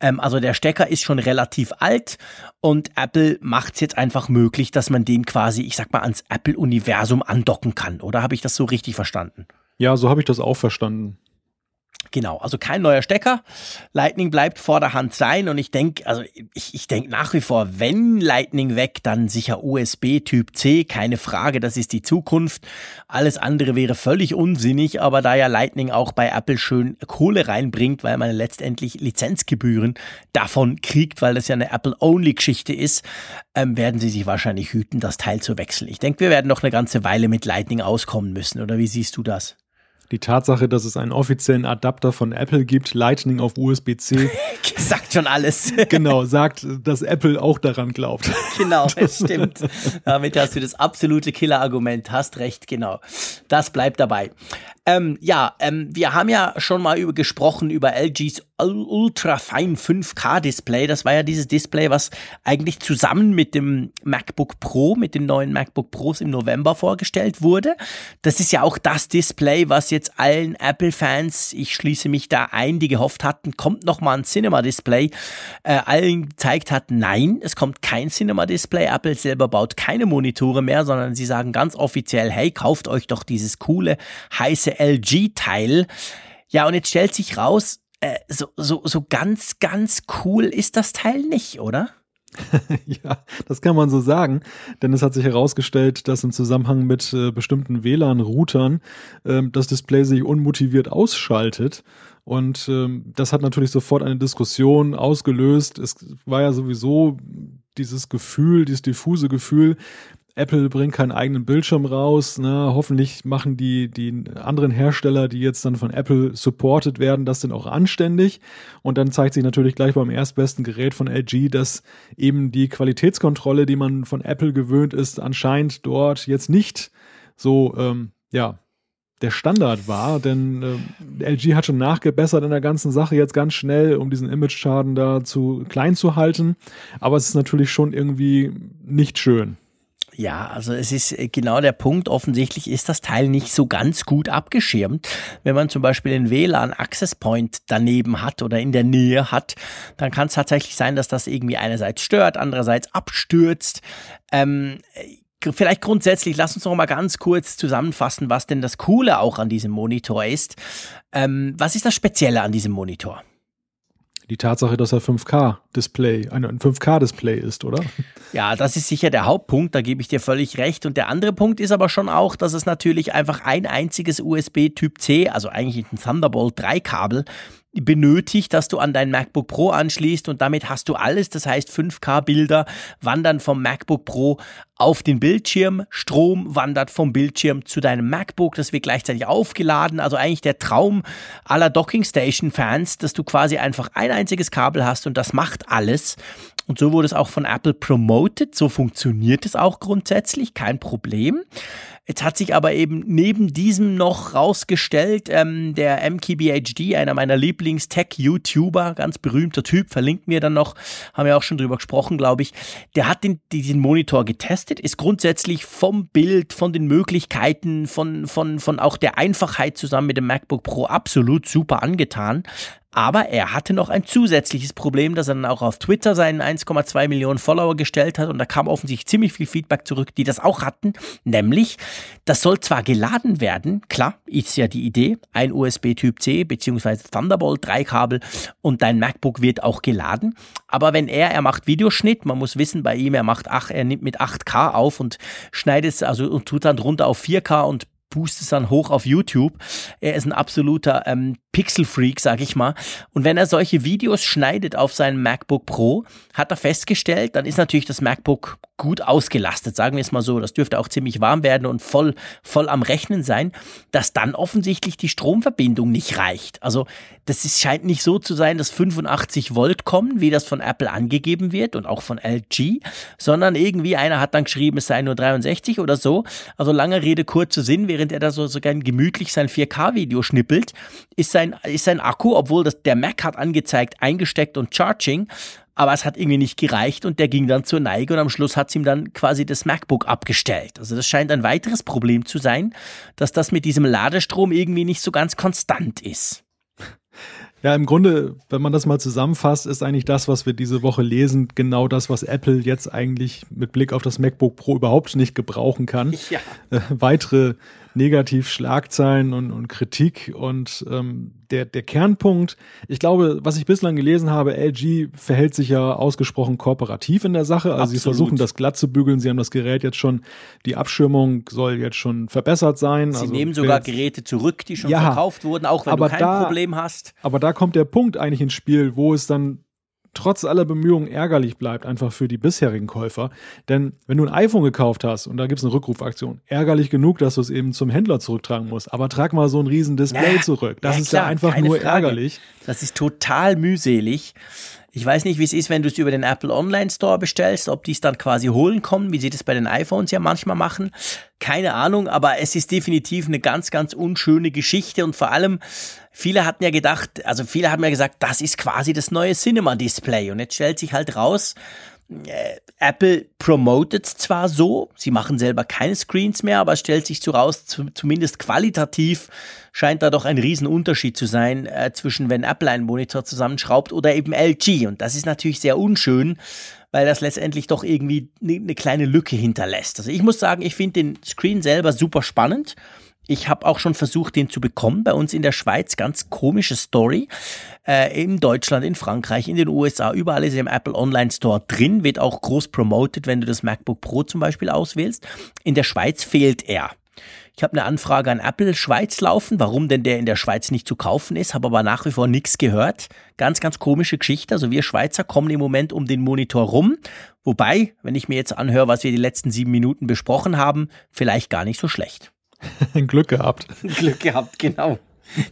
Ähm, also der Stecker ist schon relativ alt und Apple macht es jetzt einfach möglich, dass man den quasi, ich sag mal, ans Apple-Universum andocken kann. Oder habe ich das so richtig verstanden? Ja, so habe ich das auch verstanden. Genau, also kein neuer Stecker. Lightning bleibt vorderhand sein und ich denke, also ich, ich denke nach wie vor, wenn Lightning weg, dann sicher USB Typ C, keine Frage, das ist die Zukunft. Alles andere wäre völlig unsinnig, aber da ja Lightning auch bei Apple schön Kohle reinbringt, weil man letztendlich Lizenzgebühren davon kriegt, weil das ja eine Apple-Only-Geschichte ist, ähm, werden sie sich wahrscheinlich hüten, das Teil zu wechseln. Ich denke, wir werden noch eine ganze Weile mit Lightning auskommen müssen, oder wie siehst du das? Die Tatsache, dass es einen offiziellen Adapter von Apple gibt, Lightning auf USB-C. sagt schon alles. genau, sagt, dass Apple auch daran glaubt. Genau, das stimmt. Damit hast du das absolute Killer-Argument. Hast recht, genau. Das bleibt dabei. Ähm, ja, ähm, wir haben ja schon mal über gesprochen über LGs Ultrafine 5K Display. Das war ja dieses Display, was eigentlich zusammen mit dem MacBook Pro, mit den neuen MacBook Pros im November vorgestellt wurde. Das ist ja auch das Display, was jetzt allen Apple-Fans, ich schließe mich da ein, die gehofft hatten, kommt noch mal ein Cinema-Display, äh, allen gezeigt hat, nein, es kommt kein Cinema-Display. Apple selber baut keine Monitore mehr, sondern sie sagen ganz offiziell, hey, kauft euch doch dieses coole, heiße LG-Teil. Ja, und jetzt stellt sich raus, äh, so, so, so ganz, ganz cool ist das Teil nicht, oder? ja, das kann man so sagen, denn es hat sich herausgestellt, dass im Zusammenhang mit äh, bestimmten WLAN-Routern äh, das Display sich unmotiviert ausschaltet. Und ähm, das hat natürlich sofort eine Diskussion ausgelöst. Es war ja sowieso dieses Gefühl, dieses diffuse Gefühl, Apple bringt keinen eigenen Bildschirm raus. Ne? Hoffentlich machen die, die anderen Hersteller, die jetzt dann von Apple supported werden, das denn auch anständig. Und dann zeigt sich natürlich gleich beim erstbesten Gerät von LG, dass eben die Qualitätskontrolle, die man von Apple gewöhnt ist, anscheinend dort jetzt nicht so, ähm, ja, der Standard war, denn äh, LG hat schon nachgebessert in der ganzen Sache jetzt ganz schnell, um diesen Image-Schaden da zu klein zu halten. Aber es ist natürlich schon irgendwie nicht schön. Ja, also es ist äh, genau der Punkt. Offensichtlich ist das Teil nicht so ganz gut abgeschirmt. Wenn man zum Beispiel den WLAN Access Point daneben hat oder in der Nähe hat, dann kann es tatsächlich sein, dass das irgendwie einerseits stört, andererseits abstürzt. Ähm, äh, vielleicht grundsätzlich, lass uns noch mal ganz kurz zusammenfassen, was denn das Coole auch an diesem Monitor ist. Ähm, was ist das Spezielle an diesem Monitor? Die Tatsache, dass er 5K-Display, ein 5K-Display ist, oder? Ja, das ist sicher der Hauptpunkt, da gebe ich dir völlig recht. Und der andere Punkt ist aber schon auch, dass es natürlich einfach ein einziges USB Typ C, also eigentlich ein Thunderbolt 3 Kabel, benötigt, dass du an dein MacBook Pro anschließt und damit hast du alles. Das heißt, 5K-Bilder wandern vom MacBook Pro auf den Bildschirm, Strom wandert vom Bildschirm zu deinem MacBook, das wird gleichzeitig aufgeladen. Also eigentlich der Traum aller Docking Station Fans, dass du quasi einfach ein einziges Kabel hast und das macht alles. Und so wurde es auch von Apple promoted. So funktioniert es auch grundsätzlich, kein Problem. Jetzt hat sich aber eben neben diesem noch rausgestellt, ähm, der MKBHD, einer meiner Lieblings-Tech-YouTuber, ganz berühmter Typ, verlinkt mir dann noch, haben wir auch schon drüber gesprochen, glaube ich, der hat den, diesen Monitor getestet, ist grundsätzlich vom Bild, von den Möglichkeiten, von, von, von auch der Einfachheit zusammen mit dem MacBook Pro absolut super angetan. Aber er hatte noch ein zusätzliches Problem, das er dann auch auf Twitter seinen 1,2 Millionen Follower gestellt hat. Und da kam offensichtlich ziemlich viel Feedback zurück, die das auch hatten. Nämlich, das soll zwar geladen werden, klar, ist ja die Idee, ein USB-Typ C bzw. Thunderbolt 3 Kabel und dein MacBook wird auch geladen. Aber wenn er, er macht Videoschnitt, man muss wissen, bei ihm, er macht, ach, er nimmt mit 8K auf und schneidet es, also und tut dann drunter auf 4K und boost es dann hoch auf YouTube. Er ist ein absoluter ähm, Pixel-Freak, sag ich mal. Und wenn er solche Videos schneidet auf seinem MacBook Pro, hat er festgestellt, dann ist natürlich das MacBook gut ausgelastet, sagen wir es mal so. Das dürfte auch ziemlich warm werden und voll, voll am Rechnen sein, dass dann offensichtlich die Stromverbindung nicht reicht. Also das ist, scheint nicht so zu sein, dass 85 Volt kommen, wie das von Apple angegeben wird und auch von LG, sondern irgendwie einer hat dann geschrieben, es sei nur 63 oder so. Also lange Rede, kurzer Sinn, während er da so, so gern gemütlich sein 4K-Video schnippelt, ist sein, ist sein Akku, obwohl das, der Mac hat angezeigt, eingesteckt und Charging, aber es hat irgendwie nicht gereicht und der ging dann zur Neige und am Schluss hat es ihm dann quasi das MacBook abgestellt. Also das scheint ein weiteres Problem zu sein, dass das mit diesem Ladestrom irgendwie nicht so ganz konstant ist. Ja, im Grunde, wenn man das mal zusammenfasst, ist eigentlich das, was wir diese Woche lesen, genau das, was Apple jetzt eigentlich mit Blick auf das MacBook Pro überhaupt nicht gebrauchen kann. Ja. Äh, weitere Negativ-Schlagzeilen und, und Kritik. Und ähm, der, der Kernpunkt, ich glaube, was ich bislang gelesen habe, LG verhält sich ja ausgesprochen kooperativ in der Sache. Also Absolut. sie versuchen das glatt zu bügeln. Sie haben das Gerät jetzt schon, die Abschirmung soll jetzt schon verbessert sein. Sie also nehmen sogar Geräte zurück, die schon ja, verkauft wurden, auch wenn du kein da, Problem hast. Aber da kommt der Punkt eigentlich ins Spiel, wo es dann trotz aller Bemühungen ärgerlich bleibt, einfach für die bisherigen Käufer. Denn wenn du ein iPhone gekauft hast und da gibt es eine Rückrufaktion, ärgerlich genug, dass du es eben zum Händler zurücktragen musst. Aber trag mal so ein riesen Display ja, zurück. Das ja, ist klar, ja einfach nur Frage. ärgerlich. Das ist total mühselig. Ich weiß nicht, wie es ist, wenn du es über den Apple Online Store bestellst, ob die es dann quasi holen kommen, wie sie das bei den iPhones ja manchmal machen. Keine Ahnung, aber es ist definitiv eine ganz, ganz unschöne Geschichte. Und vor allem, viele hatten ja gedacht, also viele haben ja gesagt, das ist quasi das neue Cinema Display und jetzt stellt sich halt raus, Apple promotet zwar so, sie machen selber keine Screens mehr, aber es stellt sich so raus, zumindest qualitativ scheint da doch ein Riesenunterschied zu sein äh, zwischen, wenn Apple einen Monitor zusammenschraubt oder eben LG. Und das ist natürlich sehr unschön, weil das letztendlich doch irgendwie eine ne kleine Lücke hinterlässt. Also ich muss sagen, ich finde den Screen selber super spannend. Ich habe auch schon versucht, den zu bekommen. Bei uns in der Schweiz ganz komische Story. Äh, in Deutschland, in Frankreich, in den USA, überall ist er im Apple Online Store drin, wird auch groß promoted, wenn du das MacBook Pro zum Beispiel auswählst. In der Schweiz fehlt er. Ich habe eine Anfrage an Apple Schweiz laufen, warum denn der in der Schweiz nicht zu kaufen ist, habe aber nach wie vor nichts gehört. Ganz, ganz komische Geschichte. Also wir Schweizer kommen im Moment um den Monitor rum. Wobei, wenn ich mir jetzt anhöre, was wir die letzten sieben Minuten besprochen haben, vielleicht gar nicht so schlecht. Glück gehabt. Glück gehabt, genau.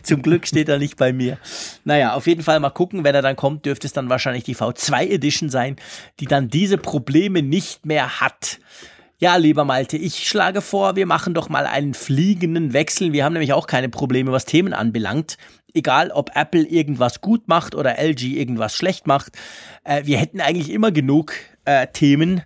Zum Glück steht er nicht bei mir. Naja, auf jeden Fall mal gucken, wenn er dann kommt, dürfte es dann wahrscheinlich die V2 Edition sein, die dann diese Probleme nicht mehr hat. Ja, lieber Malte, ich schlage vor, wir machen doch mal einen fliegenden Wechsel. Wir haben nämlich auch keine Probleme, was Themen anbelangt. Egal, ob Apple irgendwas gut macht oder LG irgendwas schlecht macht. Äh, wir hätten eigentlich immer genug äh, Themen,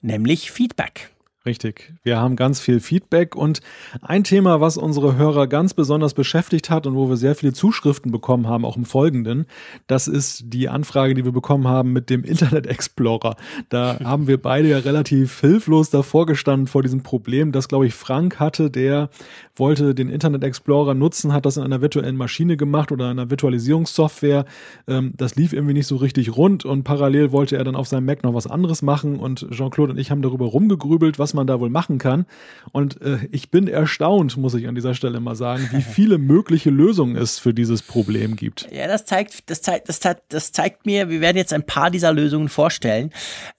nämlich Feedback. Richtig. Wir haben ganz viel Feedback und ein Thema, was unsere Hörer ganz besonders beschäftigt hat und wo wir sehr viele Zuschriften bekommen haben, auch im Folgenden, das ist die Anfrage, die wir bekommen haben mit dem Internet Explorer. Da haben wir beide ja relativ hilflos davor gestanden vor diesem Problem, das, glaube ich, Frank hatte, der wollte den Internet Explorer nutzen, hat das in einer virtuellen Maschine gemacht oder einer Virtualisierungssoftware. Ähm, das lief irgendwie nicht so richtig rund und parallel wollte er dann auf seinem Mac noch was anderes machen und Jean-Claude und ich haben darüber rumgegrübelt, was was man da wohl machen kann. Und äh, ich bin erstaunt, muss ich an dieser Stelle mal sagen, wie viele mögliche Lösungen es für dieses Problem gibt. Ja, das zeigt, das zeigt, das zeigt, das zeigt mir, wir werden jetzt ein paar dieser Lösungen vorstellen.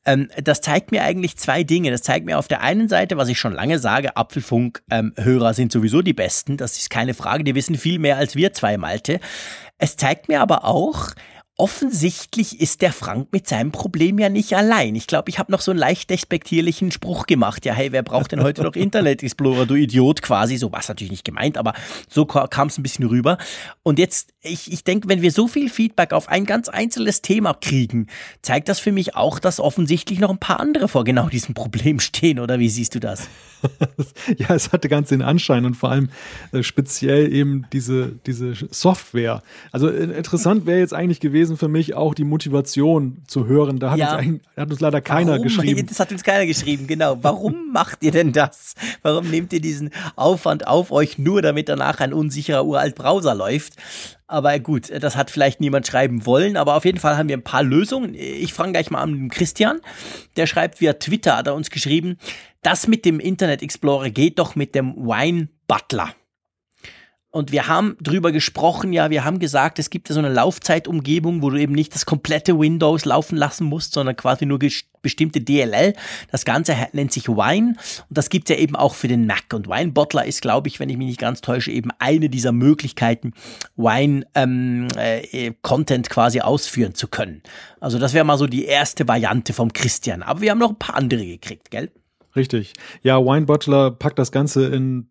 Ähm, das zeigt mir eigentlich zwei Dinge. Das zeigt mir auf der einen Seite, was ich schon lange sage, Apfelfunk-Hörer ähm, sind sowieso die Besten. Das ist keine Frage. Die wissen viel mehr als wir zwei, Malte. Es zeigt mir aber auch, offensichtlich ist der Frank mit seinem Problem ja nicht allein. Ich glaube, ich habe noch so einen leicht despektierlichen Spruch gemacht. Ja, hey, wer braucht denn heute noch Internet Explorer, du Idiot quasi. So war es natürlich nicht gemeint, aber so kam es ein bisschen rüber. Und jetzt, ich, ich denke, wenn wir so viel Feedback auf ein ganz einzelnes Thema kriegen, zeigt das für mich auch, dass offensichtlich noch ein paar andere vor genau diesem Problem stehen. Oder wie siehst du das? ja, es hatte ganz den Anschein und vor allem äh, speziell eben diese, diese Software. Also äh, interessant wäre jetzt eigentlich gewesen für mich auch die Motivation zu hören. Da hat, ja. uns, hat uns leider keiner Warum? geschrieben. Das hat uns keiner geschrieben, genau. Warum macht ihr denn das? Warum nehmt ihr diesen Aufwand auf euch nur, damit danach ein unsicherer uralt Browser läuft? Aber gut, das hat vielleicht niemand schreiben wollen, aber auf jeden Fall haben wir ein paar Lösungen. Ich fange gleich mal an mit Christian. Der schreibt via Twitter, hat er uns geschrieben, das mit dem Internet Explorer geht doch mit dem Wine Butler. Und wir haben drüber gesprochen, ja, wir haben gesagt, es gibt ja so eine Laufzeitumgebung, wo du eben nicht das komplette Windows laufen lassen musst, sondern quasi nur bestimmte DLL. Das Ganze nennt sich Wine und das gibt's ja eben auch für den Mac. Und Wine Bottler ist, glaube ich, wenn ich mich nicht ganz täusche, eben eine dieser Möglichkeiten, Wine ähm, äh, Content quasi ausführen zu können. Also das wäre mal so die erste Variante vom Christian. Aber wir haben noch ein paar andere gekriegt, gell? Richtig. Ja, Wine Butler packt das Ganze in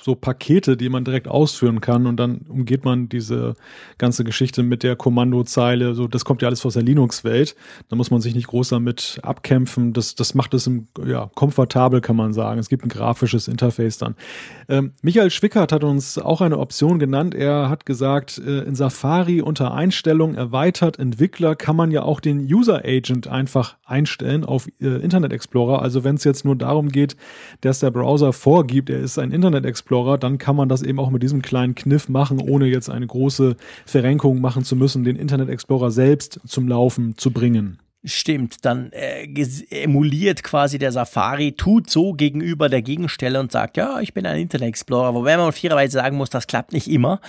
so Pakete, die man direkt ausführen kann und dann umgeht man diese ganze Geschichte mit der Kommandozeile. So, das kommt ja alles aus der Linux-Welt. Da muss man sich nicht groß damit abkämpfen. Das, das macht es im, ja, komfortabel, kann man sagen. Es gibt ein grafisches Interface dann. Ähm, Michael Schwickert hat uns auch eine Option genannt. Er hat gesagt, äh, in Safari unter Einstellung erweitert Entwickler kann man ja auch den User Agent einfach einstellen auf äh, Internet Explorer. Also wenn es jetzt nur darum geht, dass der Browser vorgibt, er ist ein Internet Explorer, dann kann man das eben auch mit diesem kleinen Kniff machen, ohne jetzt eine große Verrenkung machen zu müssen, den Internet Explorer selbst zum Laufen zu bringen. Stimmt, dann äh, emuliert quasi der Safari, tut so gegenüber der Gegenstelle und sagt, ja, ich bin ein Internet Explorer. Wobei man fairerweise sagen muss, das klappt nicht immer.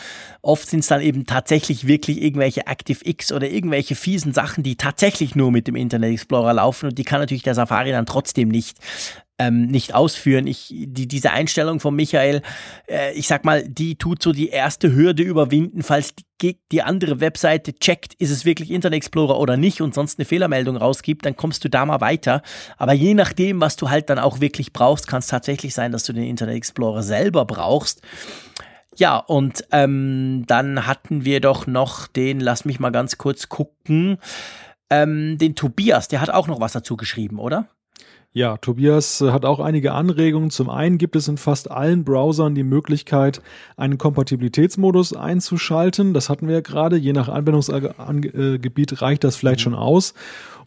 Oft sind es dann eben tatsächlich wirklich irgendwelche ActiveX oder irgendwelche fiesen Sachen, die tatsächlich nur mit dem Internet Explorer laufen und die kann natürlich der Safari dann trotzdem nicht ähm, nicht ausführen. Ich, die, diese Einstellung von Michael, äh, ich sag mal, die tut so die erste Hürde überwinden, falls die, die andere Webseite checkt, ist es wirklich Internet Explorer oder nicht und sonst eine Fehlermeldung rausgibt, dann kommst du da mal weiter. Aber je nachdem, was du halt dann auch wirklich brauchst, kann es tatsächlich sein, dass du den Internet Explorer selber brauchst. Ja, und ähm, dann hatten wir doch noch den, lass mich mal ganz kurz gucken, ähm, den Tobias, der hat auch noch was dazu geschrieben, oder? Ja, Tobias äh, hat auch einige Anregungen. Zum einen gibt es in fast allen Browsern die Möglichkeit, einen Kompatibilitätsmodus einzuschalten. Das hatten wir ja gerade. Je nach Anwendungsgebiet reicht das vielleicht mhm. schon aus.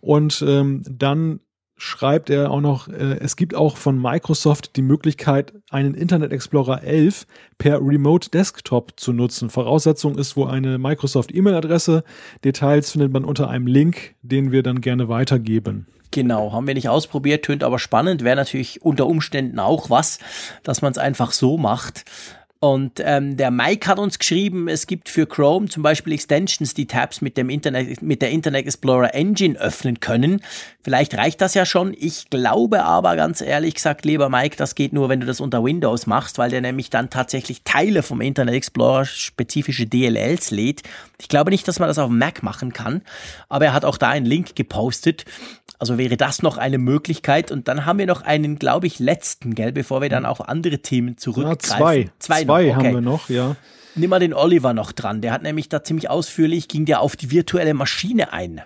Und ähm, dann schreibt er auch noch, äh, es gibt auch von Microsoft die Möglichkeit, einen Internet Explorer 11 per Remote Desktop zu nutzen. Voraussetzung ist wohl eine Microsoft E-Mail-Adresse. Details findet man unter einem Link, den wir dann gerne weitergeben. Genau, haben wir nicht ausprobiert, tönt aber spannend, wäre natürlich unter Umständen auch was, dass man es einfach so macht. Und ähm, der Mike hat uns geschrieben, es gibt für Chrome zum Beispiel Extensions, die Tabs mit dem Internet, mit der Internet Explorer Engine öffnen können. Vielleicht reicht das ja schon. Ich glaube aber ganz ehrlich gesagt, lieber Mike, das geht nur, wenn du das unter Windows machst, weil der nämlich dann tatsächlich Teile vom Internet Explorer, spezifische DLLs lädt. Ich glaube nicht, dass man das auf Mac machen kann, aber er hat auch da einen Link gepostet. Also wäre das noch eine Möglichkeit. Und dann haben wir noch einen, glaube ich, letzten, gell, bevor wir dann auf andere Themen zurückgreifen. Ja, zwei. Zwei, zwei okay. haben wir noch, ja. Nimm mal den Oliver noch dran. Der hat nämlich da ziemlich ausführlich, ging der auf die virtuelle Maschine ein.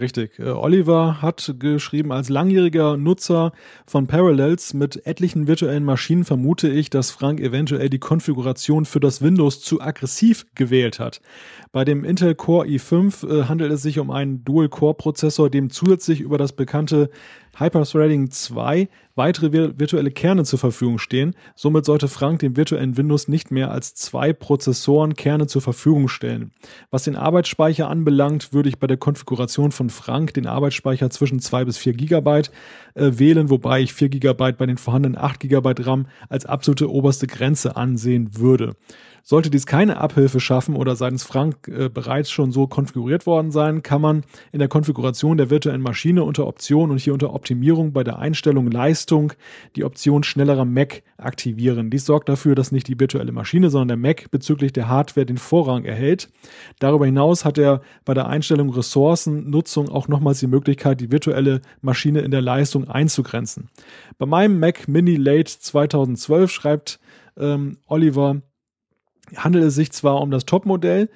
Richtig. Äh, Oliver hat geschrieben, als langjähriger Nutzer von Parallels mit etlichen virtuellen Maschinen vermute ich, dass Frank eventuell die Konfiguration für das Windows zu aggressiv gewählt hat. Bei dem Intel Core i5 äh, handelt es sich um einen Dual-Core-Prozessor, dem zusätzlich über das bekannte Hyperthreading 2 weitere virtuelle Kerne zur Verfügung stehen. Somit sollte Frank dem virtuellen Windows nicht mehr als zwei Prozessoren Kerne zur Verfügung stellen. Was den Arbeitsspeicher anbelangt, würde ich bei der Konfiguration von Frank den Arbeitsspeicher zwischen 2 bis 4 GB äh, wählen, wobei ich 4 GB bei den vorhandenen 8 GB RAM als absolute oberste Grenze ansehen würde. Sollte dies keine Abhilfe schaffen oder seitens Frank äh, bereits schon so konfiguriert worden sein, kann man in der Konfiguration der virtuellen Maschine unter Option und hier unter Optimierung bei der Einstellung Leistung die Option schnellerer Mac aktivieren. Dies sorgt dafür, dass nicht die virtuelle Maschine, sondern der Mac bezüglich der Hardware den Vorrang erhält. Darüber hinaus hat er bei der Einstellung Ressourcennutzung auch nochmals die Möglichkeit, die virtuelle Maschine in der Leistung einzugrenzen. Bei meinem Mac Mini Late 2012 schreibt ähm, Oliver, handelt es sich zwar um das Topmodell,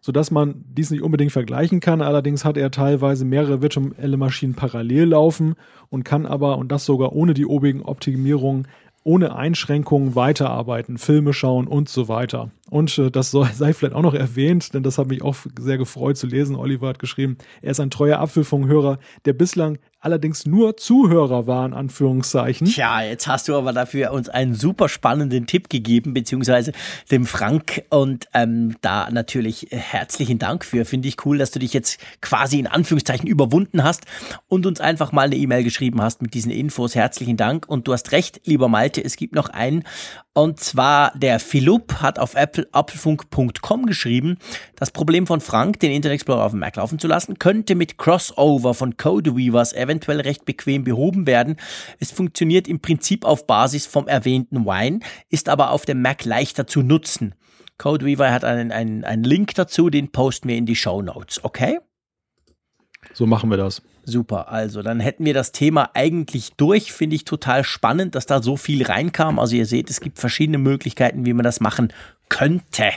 sodass man dies nicht unbedingt vergleichen kann. Allerdings hat er teilweise mehrere virtuelle Maschinen parallel laufen und kann aber, und das sogar ohne die obigen Optimierungen, ohne Einschränkungen weiterarbeiten, Filme schauen und so weiter. Und äh, das soll, sei vielleicht auch noch erwähnt, denn das hat mich auch sehr gefreut zu lesen. Oliver hat geschrieben, er ist ein treuer Apfelfunkhörer, der bislang allerdings nur Zuhörer war, in Anführungszeichen. Tja, jetzt hast du aber dafür uns einen super spannenden Tipp gegeben, beziehungsweise dem Frank. Und ähm, da natürlich herzlichen Dank für. Finde ich cool, dass du dich jetzt quasi in Anführungszeichen überwunden hast und uns einfach mal eine E-Mail geschrieben hast mit diesen Infos. Herzlichen Dank. Und du hast recht, lieber Malte, es gibt noch einen und zwar der Philipp hat auf Apple, geschrieben, das Problem von Frank, den Internet Explorer auf dem Mac laufen zu lassen, könnte mit Crossover von Codeweavers eventuell recht bequem behoben werden. Es funktioniert im Prinzip auf Basis vom erwähnten Wine, ist aber auf dem Mac leichter zu nutzen. Codeweaver hat einen, einen, einen Link dazu, den posten wir in die Show Notes, okay? So machen wir das. Super, also dann hätten wir das Thema eigentlich durch. Finde ich total spannend, dass da so viel reinkam. Also ihr seht, es gibt verschiedene Möglichkeiten, wie man das machen könnte.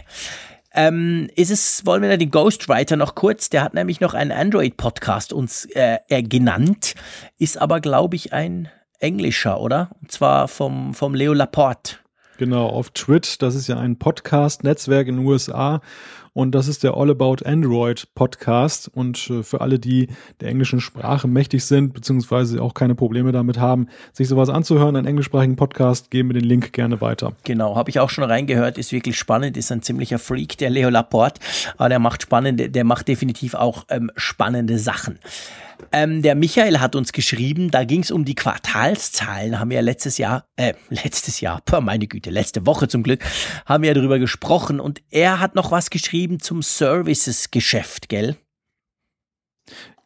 Ähm, ist es, wollen wir da den Ghostwriter noch kurz, der hat nämlich noch einen Android-Podcast uns äh, äh, genannt, ist aber, glaube ich, ein englischer, oder? Und zwar vom, vom Leo Laporte. Genau, auf Twit, das ist ja ein Podcast-Netzwerk in den USA und das ist der All About Android Podcast. Und äh, für alle, die der englischen Sprache mächtig sind, beziehungsweise auch keine Probleme damit haben, sich sowas anzuhören, einen englischsprachigen Podcast, geben wir den Link gerne weiter. Genau, habe ich auch schon reingehört, ist wirklich spannend, ist ein ziemlicher Freak, der Leo Laporte, aber der macht spannende, der macht definitiv auch ähm, spannende Sachen. Ähm, der Michael hat uns geschrieben, da ging es um die Quartalszahlen, haben wir ja letztes Jahr, äh, letztes Jahr, meine Güte, letzte Woche zum Glück, haben wir ja darüber gesprochen und er hat noch was geschrieben zum Services-Geschäft, gell?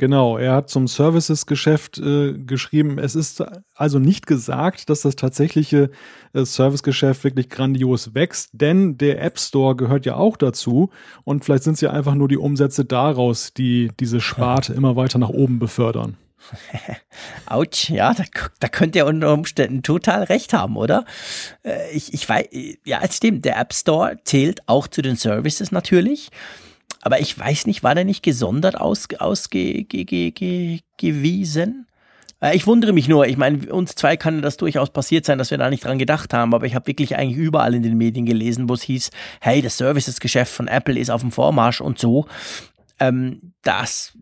Genau, er hat zum Services-Geschäft äh, geschrieben. Es ist also nicht gesagt, dass das tatsächliche äh, Servicegeschäft wirklich grandios wächst, denn der App Store gehört ja auch dazu und vielleicht sind es ja einfach nur die Umsätze daraus, die diese Sparte immer weiter nach oben befördern. Autsch, ja, da, da könnt ihr unter Umständen total recht haben, oder? Äh, ich, ich weiß, ja, es stimmt, der App Store zählt auch zu den Services natürlich. Aber ich weiß nicht, war der nicht gesondert ausgewiesen? Ausge, ge, ge, ge, äh, ich wundere mich nur, ich meine, uns zwei kann das durchaus passiert sein, dass wir da nicht dran gedacht haben, aber ich habe wirklich eigentlich überall in den Medien gelesen, wo es hieß, hey, das Services-Geschäft von Apple ist auf dem Vormarsch und so. Ähm, das,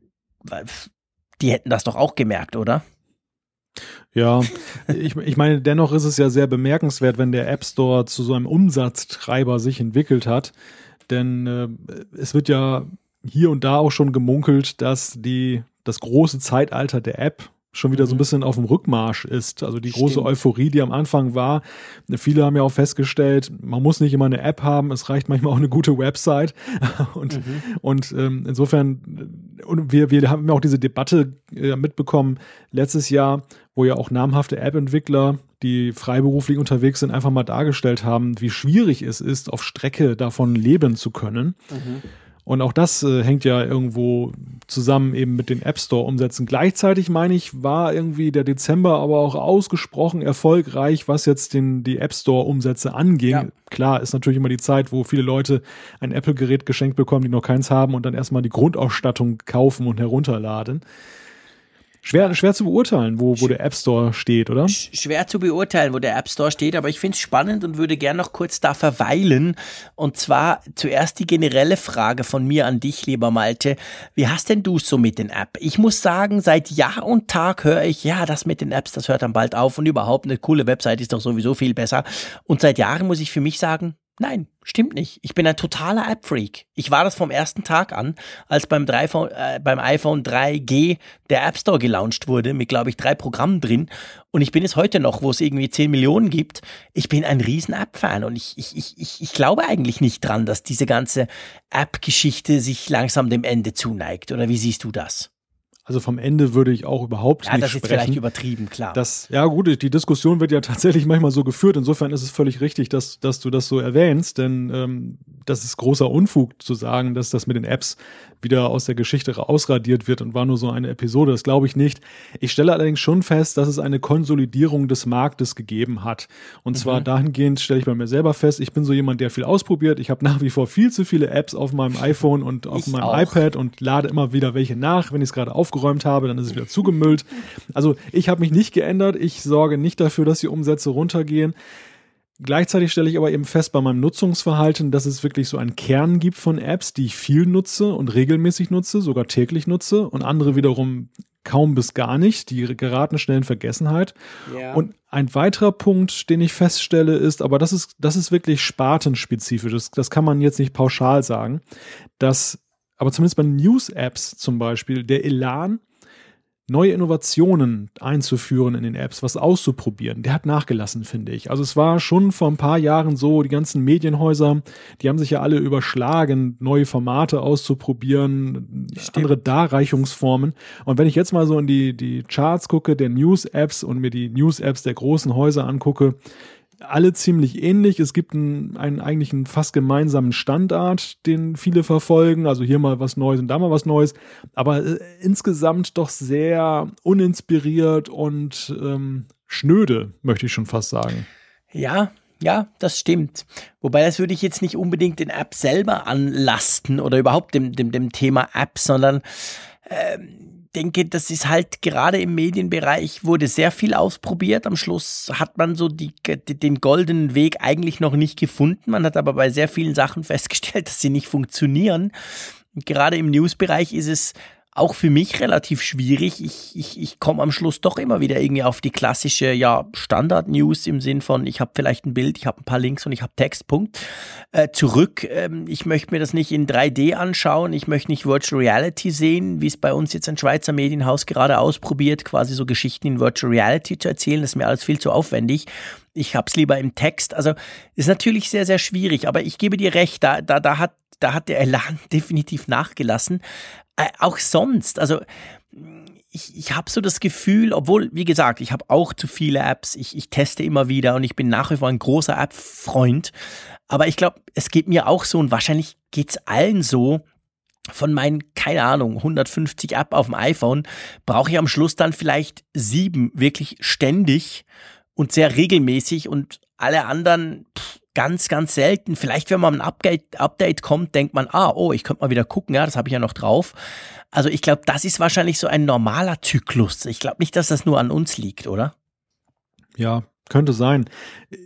die hätten das doch auch gemerkt, oder? Ja, ich, ich meine, dennoch ist es ja sehr bemerkenswert, wenn der App Store zu so einem Umsatztreiber sich entwickelt hat. Denn äh, es wird ja hier und da auch schon gemunkelt, dass die, das große Zeitalter der App schon wieder so ein mhm. bisschen auf dem Rückmarsch ist. Also die große Stimmt. Euphorie, die am Anfang war. Viele haben ja auch festgestellt, man muss nicht immer eine App haben, es reicht manchmal auch eine gute Website. Und, mhm. und ähm, insofern, und wir, wir haben ja auch diese Debatte äh, mitbekommen letztes Jahr, wo ja auch namhafte App-Entwickler, die freiberuflich unterwegs sind, einfach mal dargestellt haben, wie schwierig es ist, auf Strecke davon leben zu können. Mhm. Und auch das äh, hängt ja irgendwo zusammen eben mit den App Store Umsätzen. Gleichzeitig meine ich, war irgendwie der Dezember aber auch ausgesprochen erfolgreich, was jetzt den, die App Store Umsätze anging. Ja. Klar, ist natürlich immer die Zeit, wo viele Leute ein Apple Gerät geschenkt bekommen, die noch keins haben und dann erstmal die Grundausstattung kaufen und herunterladen. Schwer, schwer zu beurteilen, wo, wo der App Store steht, oder? Schwer zu beurteilen, wo der App Store steht, aber ich finde es spannend und würde gerne noch kurz da verweilen. Und zwar zuerst die generelle Frage von mir an dich, lieber Malte. Wie hast denn du es so mit den App? Ich muss sagen, seit Jahr und Tag höre ich, ja, das mit den Apps, das hört dann bald auf und überhaupt eine coole Website ist doch sowieso viel besser. Und seit Jahren muss ich für mich sagen, Nein, stimmt nicht. Ich bin ein totaler App-Freak. Ich war das vom ersten Tag an, als beim, 3, äh, beim iPhone 3G der App Store gelauncht wurde, mit, glaube ich, drei Programmen drin. Und ich bin es heute noch, wo es irgendwie 10 Millionen gibt. Ich bin ein riesen App-Fan und ich, ich, ich, ich glaube eigentlich nicht dran, dass diese ganze App-Geschichte sich langsam dem Ende zuneigt. Oder wie siehst du das? Also vom Ende würde ich auch überhaupt ja, nicht sprechen. Ja, das ist vielleicht übertrieben, klar. Das, ja gut, die Diskussion wird ja tatsächlich manchmal so geführt. Insofern ist es völlig richtig, dass, dass du das so erwähnst, denn ähm, das ist großer Unfug zu sagen, dass das mit den Apps wieder aus der Geschichte ausradiert wird und war nur so eine Episode. Das glaube ich nicht. Ich stelle allerdings schon fest, dass es eine Konsolidierung des Marktes gegeben hat. Und mhm. zwar dahingehend stelle ich bei mir selber fest, ich bin so jemand, der viel ausprobiert. Ich habe nach wie vor viel zu viele Apps auf meinem iPhone und auf ich meinem auch. iPad und lade immer wieder welche nach. Wenn ich es gerade aufgeräumt habe, dann ist es wieder zugemüllt. Also ich habe mich nicht geändert. Ich sorge nicht dafür, dass die Umsätze runtergehen. Gleichzeitig stelle ich aber eben fest bei meinem Nutzungsverhalten, dass es wirklich so einen Kern gibt von Apps, die ich viel nutze und regelmäßig nutze, sogar täglich nutze und andere wiederum kaum bis gar nicht. Die geraten schnell in Vergessenheit. Ja. Und ein weiterer Punkt, den ich feststelle, ist, aber das ist, das ist wirklich spartenspezifisch. Das, das kann man jetzt nicht pauschal sagen, dass aber zumindest bei News-Apps zum Beispiel der Elan neue Innovationen einzuführen in den Apps, was auszuprobieren, der hat nachgelassen, finde ich. Also es war schon vor ein paar Jahren so, die ganzen Medienhäuser, die haben sich ja alle überschlagen, neue Formate auszuprobieren, Stimmt. andere Darreichungsformen. Und wenn ich jetzt mal so in die, die Charts gucke, der News-Apps und mir die News-Apps der großen Häuser angucke, alle ziemlich ähnlich. Es gibt einen, einen eigentlich einen fast gemeinsamen Standard, den viele verfolgen. Also hier mal was Neues und da mal was Neues. Aber äh, insgesamt doch sehr uninspiriert und ähm, schnöde, möchte ich schon fast sagen. Ja, ja, das stimmt. Wobei das würde ich jetzt nicht unbedingt den App selber anlasten oder überhaupt dem, dem, dem Thema App, sondern ähm, denke, das ist halt gerade im Medienbereich wurde sehr viel ausprobiert. Am Schluss hat man so die, den goldenen Weg eigentlich noch nicht gefunden. Man hat aber bei sehr vielen Sachen festgestellt, dass sie nicht funktionieren. Und gerade im Newsbereich ist es auch für mich relativ schwierig. Ich, ich, ich komme am Schluss doch immer wieder irgendwie auf die klassische ja, Standard-News im Sinn von, ich habe vielleicht ein Bild, ich habe ein paar Links und ich habe Textpunkt. Äh, zurück, ähm, ich möchte mir das nicht in 3D anschauen, ich möchte nicht Virtual Reality sehen, wie es bei uns jetzt ein Schweizer Medienhaus gerade ausprobiert, quasi so Geschichten in Virtual Reality zu erzählen. Das ist mir alles viel zu aufwendig ich hab's lieber im Text. Also ist natürlich sehr, sehr schwierig, aber ich gebe dir recht, da, da, da, hat, da hat der Elan definitiv nachgelassen. Äh, auch sonst, also ich, ich habe so das Gefühl, obwohl, wie gesagt, ich habe auch zu viele Apps, ich, ich teste immer wieder und ich bin nach wie vor ein großer App-Freund. Aber ich glaube, es geht mir auch so und wahrscheinlich geht's allen so, von meinen, keine Ahnung, 150 App auf dem iPhone, brauche ich am Schluss dann vielleicht sieben wirklich ständig und sehr regelmäßig und alle anderen pff, ganz, ganz selten. Vielleicht, wenn man ein Update, kommt, denkt man, ah, oh, ich könnte mal wieder gucken, ja, das habe ich ja noch drauf. Also ich glaube, das ist wahrscheinlich so ein normaler Zyklus. Ich glaube nicht, dass das nur an uns liegt, oder? Ja, könnte sein.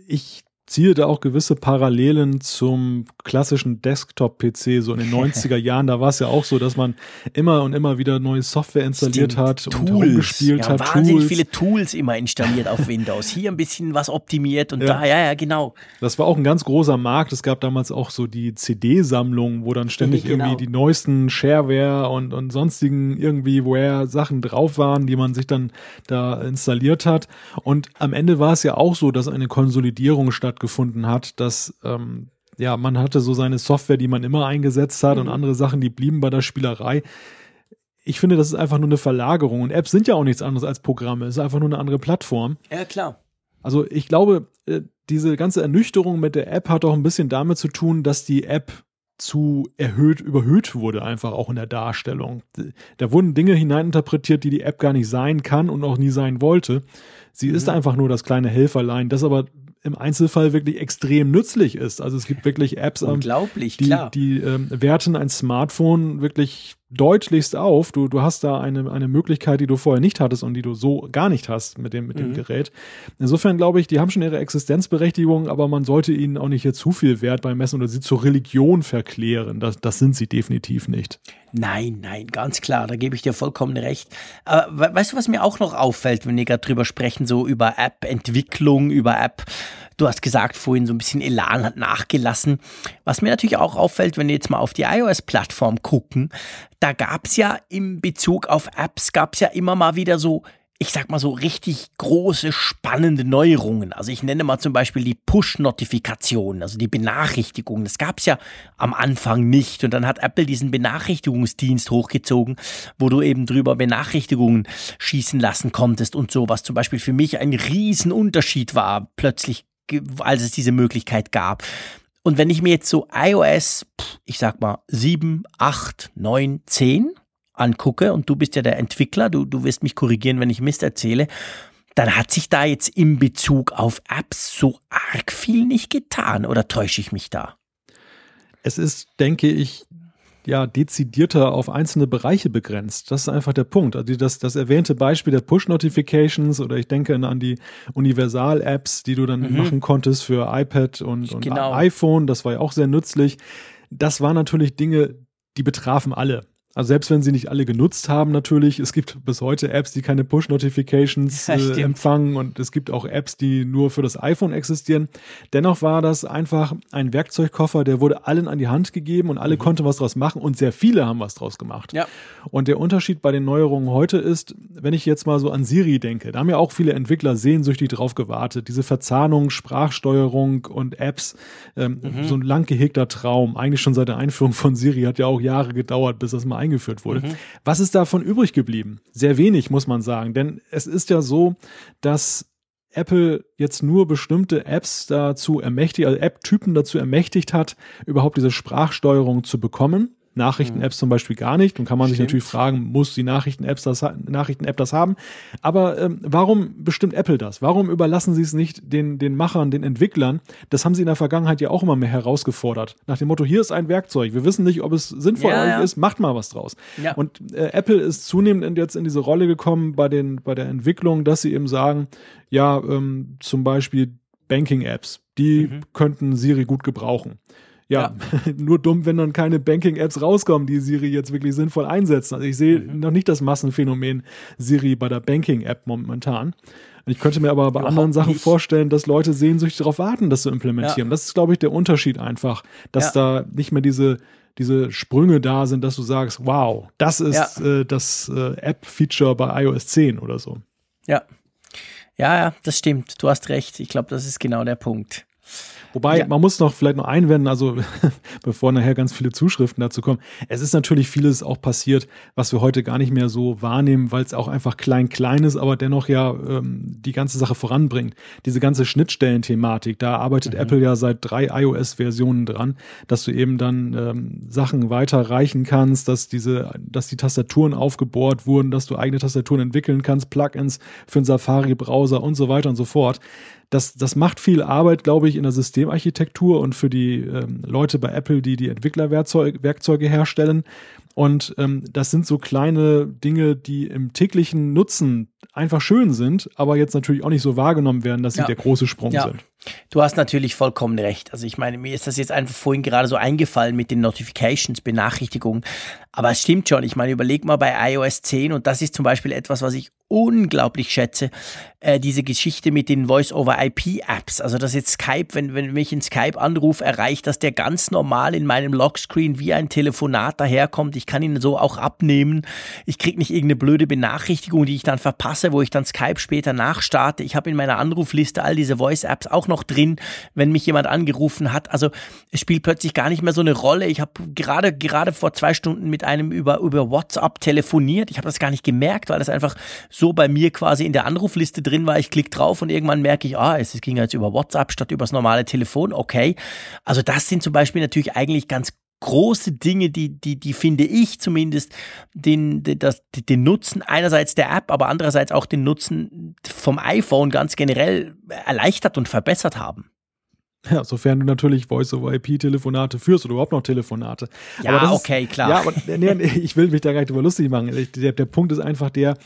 Ich ziehe da auch gewisse Parallelen zum klassischen Desktop-PC, so in den 90er Jahren. Da war es ja auch so, dass man immer und immer wieder neue Software installiert Stimmt. hat Tools. und rumgespielt ja, hat. Wahnsinnig Tools. viele Tools immer installiert auf Windows. Hier ein bisschen was optimiert und ja. da, ja, ja, genau. Das war auch ein ganz großer Markt. Es gab damals auch so die CD-Sammlung, wo dann ständig genau. irgendwie die neuesten Shareware und, und sonstigen irgendwie Ware Sachen drauf waren, die man sich dann da installiert hat. Und am Ende war es ja auch so, dass eine Konsolidierung statt stattgefunden hat, dass ähm, ja, man hatte so seine Software, die man immer eingesetzt hat mhm. und andere Sachen, die blieben bei der Spielerei. Ich finde, das ist einfach nur eine Verlagerung und Apps sind ja auch nichts anderes als Programme. Es ist einfach nur eine andere Plattform. Ja, klar. Also ich glaube, äh, diese ganze Ernüchterung mit der App hat auch ein bisschen damit zu tun, dass die App zu erhöht, überhöht wurde, einfach auch in der Darstellung. Da wurden Dinge hineininterpretiert, die die App gar nicht sein kann und auch nie sein wollte. Sie mhm. ist einfach nur das kleine Helferlein, das aber im Einzelfall wirklich extrem nützlich ist. Also es gibt wirklich Apps, ähm, Unglaublich, die, klar. die ähm, werten ein Smartphone wirklich deutlichst auf. Du, du hast da eine, eine Möglichkeit, die du vorher nicht hattest und die du so gar nicht hast mit dem, mit dem mhm. Gerät. Insofern glaube ich, die haben schon ihre Existenzberechtigung, aber man sollte ihnen auch nicht hier zu viel Wert beimessen oder sie zur Religion verklären. Das, das sind sie definitiv nicht. Nein, nein, ganz klar, da gebe ich dir vollkommen recht. Aber weißt du, was mir auch noch auffällt, wenn wir gerade drüber sprechen, so über App-Entwicklung, über App, du hast gesagt vorhin, so ein bisschen Elan hat nachgelassen. Was mir natürlich auch auffällt, wenn wir jetzt mal auf die iOS-Plattform gucken, da gab es ja im Bezug auf Apps, gab es ja immer mal wieder so ich sag mal so richtig große, spannende Neuerungen. Also ich nenne mal zum Beispiel die Push-Notifikationen, also die Benachrichtigungen. Das gab es ja am Anfang nicht. Und dann hat Apple diesen Benachrichtigungsdienst hochgezogen, wo du eben drüber Benachrichtigungen schießen lassen konntest und so, was zum Beispiel für mich ein Riesenunterschied war, plötzlich, als es diese Möglichkeit gab. Und wenn ich mir jetzt so iOS, ich sag mal 7, 8, 9, 10 angucke, und du bist ja der Entwickler, du, du wirst mich korrigieren, wenn ich Mist erzähle, dann hat sich da jetzt im Bezug auf Apps so arg viel nicht getan, oder täusche ich mich da? Es ist, denke ich, ja, dezidierter auf einzelne Bereiche begrenzt. Das ist einfach der Punkt. Also das, das erwähnte Beispiel der Push-Notifications oder ich denke an die Universal-Apps, die du dann mhm. machen konntest für iPad und, und genau. iPhone, das war ja auch sehr nützlich. Das waren natürlich Dinge, die betrafen alle. Also selbst wenn sie nicht alle genutzt haben, natürlich, es gibt bis heute Apps, die keine Push-Notifications äh, empfangen und es gibt auch Apps, die nur für das iPhone existieren. Dennoch war das einfach ein Werkzeugkoffer, der wurde allen an die Hand gegeben und alle mhm. konnten was draus machen und sehr viele haben was draus gemacht. Ja. Und der Unterschied bei den Neuerungen heute ist, wenn ich jetzt mal so an Siri denke, da haben ja auch viele Entwickler sehnsüchtig drauf gewartet. Diese Verzahnung, Sprachsteuerung und Apps, ähm, mhm. so ein lang gehegter Traum, eigentlich schon seit der Einführung von Siri hat ja auch Jahre gedauert, bis das mal eingeführt wurde. Mhm. Was ist davon übrig geblieben? Sehr wenig, muss man sagen. Denn es ist ja so, dass Apple jetzt nur bestimmte Apps dazu ermächtigt, also App-Typen dazu ermächtigt hat, überhaupt diese Sprachsteuerung zu bekommen. Nachrichten-Apps zum Beispiel gar nicht. Und kann man Stimmt. sich natürlich fragen, muss die Nachrichten-Apps das, Nachrichten-App das haben? Aber ähm, warum bestimmt Apple das? Warum überlassen sie es nicht den, den Machern, den Entwicklern? Das haben sie in der Vergangenheit ja auch immer mehr herausgefordert. Nach dem Motto, hier ist ein Werkzeug. Wir wissen nicht, ob es sinnvoll ja, ja. ist. Macht mal was draus. Ja. Und äh, Apple ist zunehmend in, jetzt in diese Rolle gekommen bei, den, bei der Entwicklung, dass sie eben sagen, ja, ähm, zum Beispiel Banking-Apps, die mhm. könnten Siri gut gebrauchen. Ja, ja. nur dumm, wenn dann keine Banking-Apps rauskommen, die Siri jetzt wirklich sinnvoll einsetzen. Also ich sehe mhm. noch nicht das Massenphänomen Siri bei der Banking-App momentan. Ich könnte mir aber bei Überhaupt anderen Sachen nicht. vorstellen, dass Leute sehnsüchtig darauf warten, das zu implementieren. Ja. Das ist, glaube ich, der Unterschied einfach, dass ja. da nicht mehr diese diese Sprünge da sind, dass du sagst, wow, das ist äh, das äh, App-Feature bei iOS 10 oder so. Ja. Ja, ja, das stimmt. Du hast recht. Ich glaube, das ist genau der Punkt. Wobei, ja. man muss noch vielleicht noch einwenden, also bevor nachher ganz viele Zuschriften dazu kommen, es ist natürlich vieles auch passiert, was wir heute gar nicht mehr so wahrnehmen, weil es auch einfach klein klein ist, aber dennoch ja ähm, die ganze Sache voranbringt. Diese ganze Schnittstellenthematik, da arbeitet mhm. Apple ja seit drei iOS-Versionen dran, dass du eben dann ähm, Sachen weiterreichen kannst, dass diese, dass die Tastaturen aufgebohrt wurden, dass du eigene Tastaturen entwickeln kannst, Plugins für den Safari-Browser und so weiter und so fort das, das macht viel Arbeit, glaube ich, in der Systemarchitektur und für die ähm, Leute bei Apple, die die Entwicklerwerkzeuge herstellen. Und ähm, das sind so kleine Dinge, die im täglichen Nutzen einfach schön sind, aber jetzt natürlich auch nicht so wahrgenommen werden, dass sie ja. der große Sprung ja. sind. Du hast natürlich vollkommen recht. Also ich meine, mir ist das jetzt einfach vorhin gerade so eingefallen mit den Notifications, Benachrichtigungen. Aber es stimmt schon. Ich meine, überleg mal bei iOS 10 und das ist zum Beispiel etwas, was ich unglaublich schätze, äh, diese Geschichte mit den Voice-over-IP-Apps. Also dass jetzt Skype, wenn, wenn mich ein Skype-Anruf erreicht, dass der ganz normal in meinem Lockscreen wie ein Telefonat daherkommt. Ich kann ihn so auch abnehmen. Ich kriege nicht irgendeine blöde Benachrichtigung, die ich dann verpasse, wo ich dann Skype später nachstarte. Ich habe in meiner Anrufliste all diese Voice-Apps auch noch drin, wenn mich jemand angerufen hat. Also es spielt plötzlich gar nicht mehr so eine Rolle. Ich habe gerade gerade vor zwei Stunden mit einem über, über WhatsApp telefoniert. Ich habe das gar nicht gemerkt, weil das einfach so bei mir quasi in der Anrufliste drin war. Ich klicke drauf und irgendwann merke ich, ah, es ging jetzt über WhatsApp statt übers normale Telefon. Okay. Also das sind zum Beispiel natürlich eigentlich ganz große Dinge, die, die, die finde ich zumindest den, den, das, den Nutzen einerseits der App, aber andererseits auch den Nutzen vom iPhone ganz generell erleichtert und verbessert haben. Ja, sofern du natürlich Voice-over-IP-Telefonate führst oder überhaupt noch Telefonate. Ja, okay, ist, klar. Ja, aber nee, nee, ich will mich da gar nicht drüber lustig machen. Der, der Punkt ist einfach der,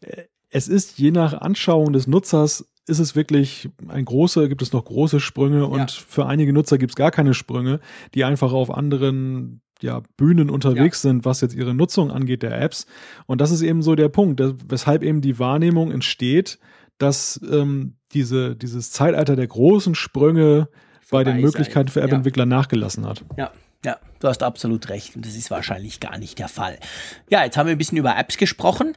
äh, es ist je nach Anschauung des Nutzers ist es wirklich ein großer, gibt es noch große Sprünge und ja. für einige Nutzer gibt es gar keine Sprünge, die einfach auf anderen ja, Bühnen unterwegs ja. sind, was jetzt ihre Nutzung angeht der Apps. Und das ist eben so der Punkt, weshalb eben die Wahrnehmung entsteht, dass ähm, diese, dieses Zeitalter der großen Sprünge bei den Möglichkeiten für App-Entwickler ja. nachgelassen hat. Ja. Ja, du hast absolut recht und das ist wahrscheinlich gar nicht der Fall. Ja, jetzt haben wir ein bisschen über Apps gesprochen.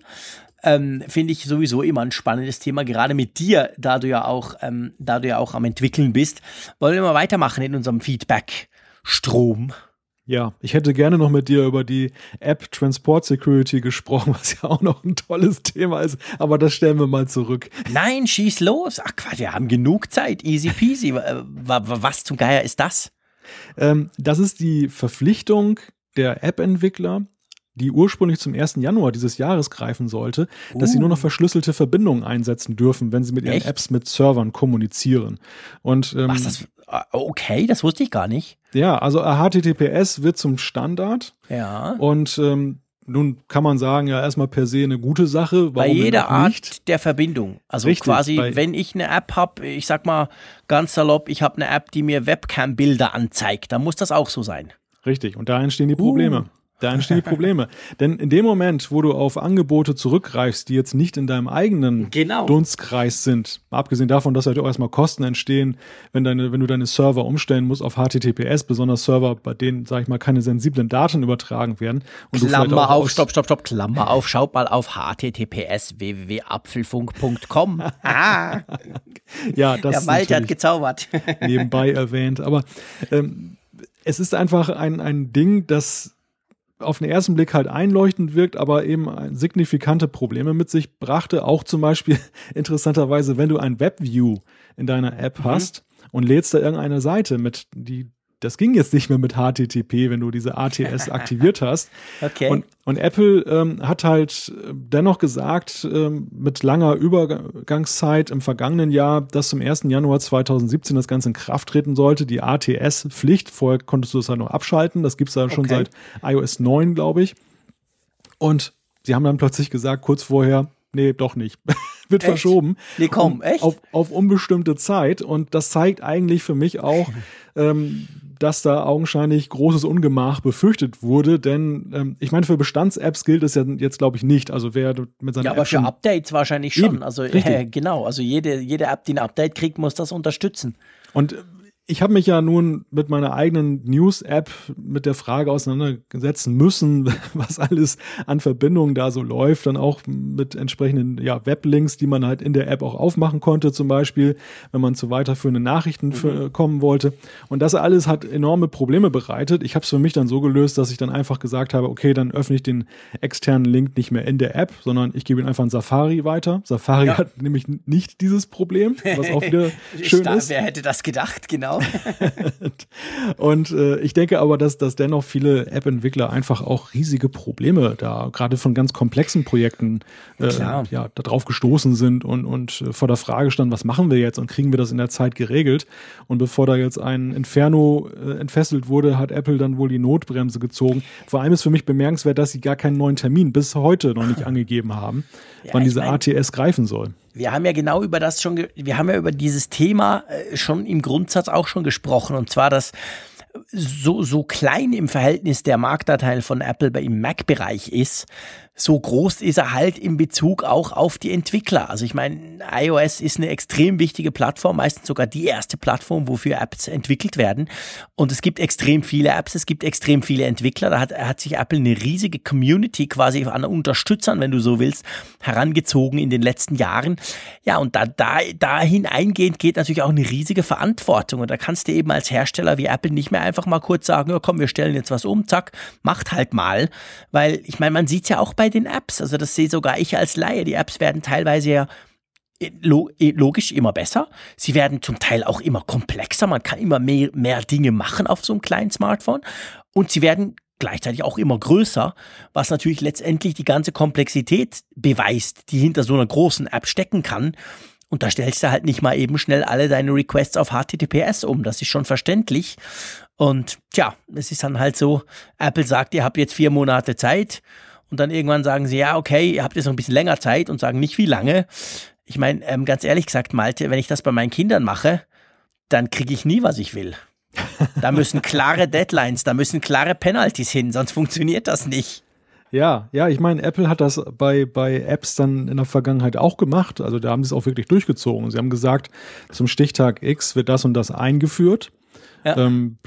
Ähm, Finde ich sowieso immer ein spannendes Thema, gerade mit dir, da du ja auch, ähm, da du ja auch am entwickeln bist. Wollen wir mal weitermachen in unserem Feedback-Strom? Ja, ich hätte gerne noch mit dir über die App Transport Security gesprochen, was ja auch noch ein tolles Thema ist, aber das stellen wir mal zurück. Nein, schieß los. Ach Quatsch, wir haben genug Zeit. Easy peasy. was zum Geier ist das? Ähm, das ist die Verpflichtung der App-Entwickler, die ursprünglich zum 1. Januar dieses Jahres greifen sollte, uh. dass sie nur noch uh. verschlüsselte Verbindungen einsetzen dürfen, wenn sie mit ihren Echt? Apps mit Servern kommunizieren. Und ähm, was das Ah, okay, das wusste ich gar nicht. Ja, also HTTPS wird zum Standard. Ja. Und ähm, nun kann man sagen, ja, erstmal per se eine gute Sache. Bei jeder Art der Verbindung. Also Richtig, quasi, wenn ich eine App habe, ich sag mal ganz salopp, ich habe eine App, die mir Webcam-Bilder anzeigt, dann muss das auch so sein. Richtig, und da entstehen die Probleme. Uh. Da entstehen die Probleme. Denn in dem Moment, wo du auf Angebote zurückgreifst, die jetzt nicht in deinem eigenen genau. Dunstkreis sind, abgesehen davon, dass halt auch erstmal Kosten entstehen, wenn, deine, wenn du deine Server umstellen musst auf HTTPS, besonders Server, bei denen, sag ich mal, keine sensiblen Daten übertragen werden. Und Klammer auf, stopp, stopp, stopp, Klammer auf, schaut mal auf https www.apfelfunk.com. ah. ja, das Der Malte hat gezaubert. nebenbei erwähnt. Aber ähm, es ist einfach ein, ein Ding, das auf den ersten Blick halt einleuchtend wirkt, aber eben signifikante Probleme mit sich brachte. Auch zum Beispiel interessanterweise, wenn du ein Webview in deiner App mhm. hast und lädst da irgendeine Seite mit, die das ging jetzt nicht mehr mit HTTP, wenn du diese ATS aktiviert hast. Okay. Und, und Apple ähm, hat halt äh, dennoch gesagt, ähm, mit langer Übergangszeit im vergangenen Jahr, dass zum 1. Januar 2017 das Ganze in Kraft treten sollte, die ATS-Pflicht. Vorher konntest du das halt noch abschalten. Das gibt's da schon okay. seit iOS 9, glaube ich. Und sie haben dann plötzlich gesagt, kurz vorher, nee, doch nicht. Wird echt? verschoben. Nee, komm, echt? Auf, auf unbestimmte Zeit. Und das zeigt eigentlich für mich auch, ähm, dass da augenscheinlich großes Ungemach befürchtet wurde, denn ähm, ich meine, für Bestands-Apps gilt es ja jetzt, glaube ich, nicht. Also wer mit seiner Ja, aber App für Updates wahrscheinlich schon. Eben, also äh, genau, also jede, jede App, die ein Update kriegt, muss das unterstützen. Und ich habe mich ja nun mit meiner eigenen News-App mit der Frage auseinandersetzen müssen, was alles an Verbindungen da so läuft, dann auch mit entsprechenden ja, Weblinks, die man halt in der App auch aufmachen konnte, zum Beispiel, wenn man zu weiterführenden Nachrichten mhm. kommen wollte. Und das alles hat enorme Probleme bereitet. Ich habe es für mich dann so gelöst, dass ich dann einfach gesagt habe, okay, dann öffne ich den externen Link nicht mehr in der App, sondern ich gebe ihn einfach in Safari weiter. Safari ja. hat nämlich nicht dieses Problem, was auch wieder schön ist. Wer hätte das gedacht, genau. und äh, ich denke aber, dass, dass dennoch viele App-Entwickler einfach auch riesige Probleme da, gerade von ganz komplexen Projekten, äh, ja, da drauf gestoßen sind und, und äh, vor der Frage standen, was machen wir jetzt und kriegen wir das in der Zeit geregelt? Und bevor da jetzt ein Inferno äh, entfesselt wurde, hat Apple dann wohl die Notbremse gezogen. Vor allem ist für mich bemerkenswert, dass sie gar keinen neuen Termin bis heute noch nicht angegeben haben, ja, wann diese ATS greifen soll wir haben ja genau über das schon, wir haben ja über dieses Thema äh, schon im Grundsatz auch schon gesprochen. Und zwar, dass so, so klein im Verhältnis der Marktanteil von Apple im Mac-Bereich ist, so groß ist er halt in Bezug auch auf die Entwickler. Also ich meine, iOS ist eine extrem wichtige Plattform, meistens sogar die erste Plattform, wofür Apps entwickelt werden. Und es gibt extrem viele Apps, es gibt extrem viele Entwickler. Da hat, hat sich Apple eine riesige Community quasi an Unterstützern, wenn du so willst, herangezogen in den letzten Jahren. Ja, und da, da, dahin eingehend geht natürlich auch eine riesige Verantwortung. Und da kannst du eben als Hersteller wie Apple nicht mehr einfach mal kurz sagen, ja komm, wir stellen jetzt was um, zack, macht halt mal. Weil ich meine, man sieht ja auch bei den Apps. Also das sehe sogar ich als Laie. Die Apps werden teilweise ja äh, äh, logisch immer besser. Sie werden zum Teil auch immer komplexer. Man kann immer mehr, mehr Dinge machen auf so einem kleinen Smartphone. Und sie werden gleichzeitig auch immer größer, was natürlich letztendlich die ganze Komplexität beweist, die hinter so einer großen App stecken kann. Und da stellst du halt nicht mal eben schnell alle deine Requests auf HTTPS um. Das ist schon verständlich. Und tja, es ist dann halt so, Apple sagt, ihr habt jetzt vier Monate Zeit. Und dann irgendwann sagen sie, ja, okay, ihr habt jetzt noch ein bisschen länger Zeit und sagen nicht wie lange. Ich meine, ähm, ganz ehrlich gesagt, Malte, wenn ich das bei meinen Kindern mache, dann kriege ich nie, was ich will. Da müssen klare Deadlines, da müssen klare Penalties hin, sonst funktioniert das nicht. Ja, ja, ich meine, Apple hat das bei, bei Apps dann in der Vergangenheit auch gemacht. Also da haben sie es auch wirklich durchgezogen. Sie haben gesagt, zum Stichtag X wird das und das eingeführt. Ja. Ähm,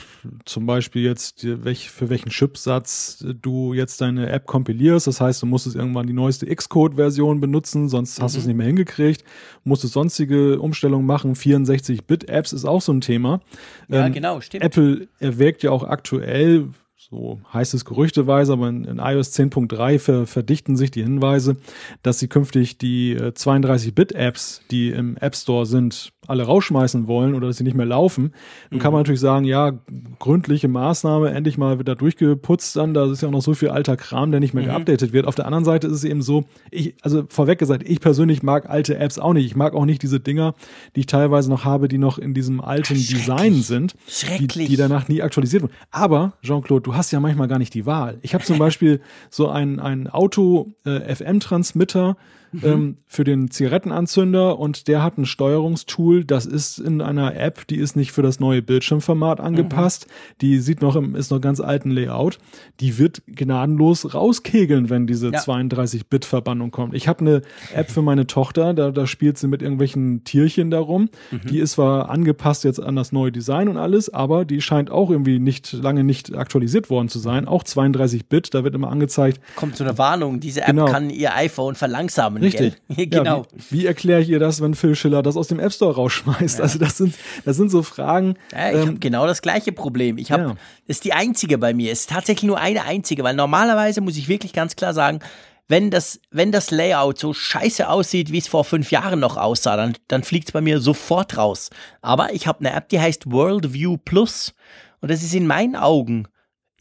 zum Beispiel jetzt, welch, für welchen Chipsatz du jetzt deine App kompilierst. Das heißt, du musstest irgendwann die neueste Xcode-Version benutzen, sonst hast mhm. du es nicht mehr hingekriegt. Musstest sonstige Umstellungen machen. 64-Bit-Apps ist auch so ein Thema. Ja, ähm, genau, stimmt. Apple erwägt ja auch aktuell, so heißt es gerüchteweise, aber in, in iOS 10.3 ver, verdichten sich die Hinweise, dass sie künftig die äh, 32-Bit-Apps, die im App Store sind, alle rausschmeißen wollen oder dass sie nicht mehr laufen, dann mhm. kann man natürlich sagen, ja, gründliche Maßnahme, endlich mal wieder durchgeputzt dann, da ist ja auch noch so viel alter Kram, der nicht mehr mhm. geupdatet wird. Auf der anderen Seite ist es eben so, ich, also vorweg gesagt, ich persönlich mag alte Apps auch nicht. Ich mag auch nicht diese Dinger, die ich teilweise noch habe, die noch in diesem alten Design sind, die, die danach nie aktualisiert wurden. Aber, Jean-Claude, du hast ja manchmal gar nicht die Wahl. Ich habe zum Beispiel so ein, ein Auto-FM-Transmitter, äh, mhm. ähm, für den Zigarettenanzünder und der hat ein Steuerungstool, das ist in einer App, die ist nicht für das neue Bildschirmformat angepasst, mhm. die sieht noch im, ist noch ganz alten Layout, die wird gnadenlos rauskegeln, wenn diese ja. 32-Bit-Verbannung kommt. Ich habe eine App für meine Tochter, da, da spielt sie mit irgendwelchen Tierchen darum, mhm. die ist zwar angepasst jetzt an das neue Design und alles, aber die scheint auch irgendwie nicht lange nicht aktualisiert worden zu sein, auch 32-Bit, da wird immer angezeigt. Kommt so eine Warnung, diese App genau. kann ihr iPhone verlangsamen Richtig. genau. Ja, wie, wie erkläre ich ihr das, wenn Phil Schiller das aus dem App Store rausschmeißt? Ja. Also das sind, das sind so Fragen. Ja, ich ähm, habe genau das gleiche Problem. Ich habe, ist die einzige bei mir. Es ist tatsächlich nur eine einzige, weil normalerweise muss ich wirklich ganz klar sagen, wenn das, wenn das Layout so scheiße aussieht, wie es vor fünf Jahren noch aussah, dann, dann fliegt es bei mir sofort raus. Aber ich habe eine App, die heißt Worldview Plus. Und das ist in meinen Augen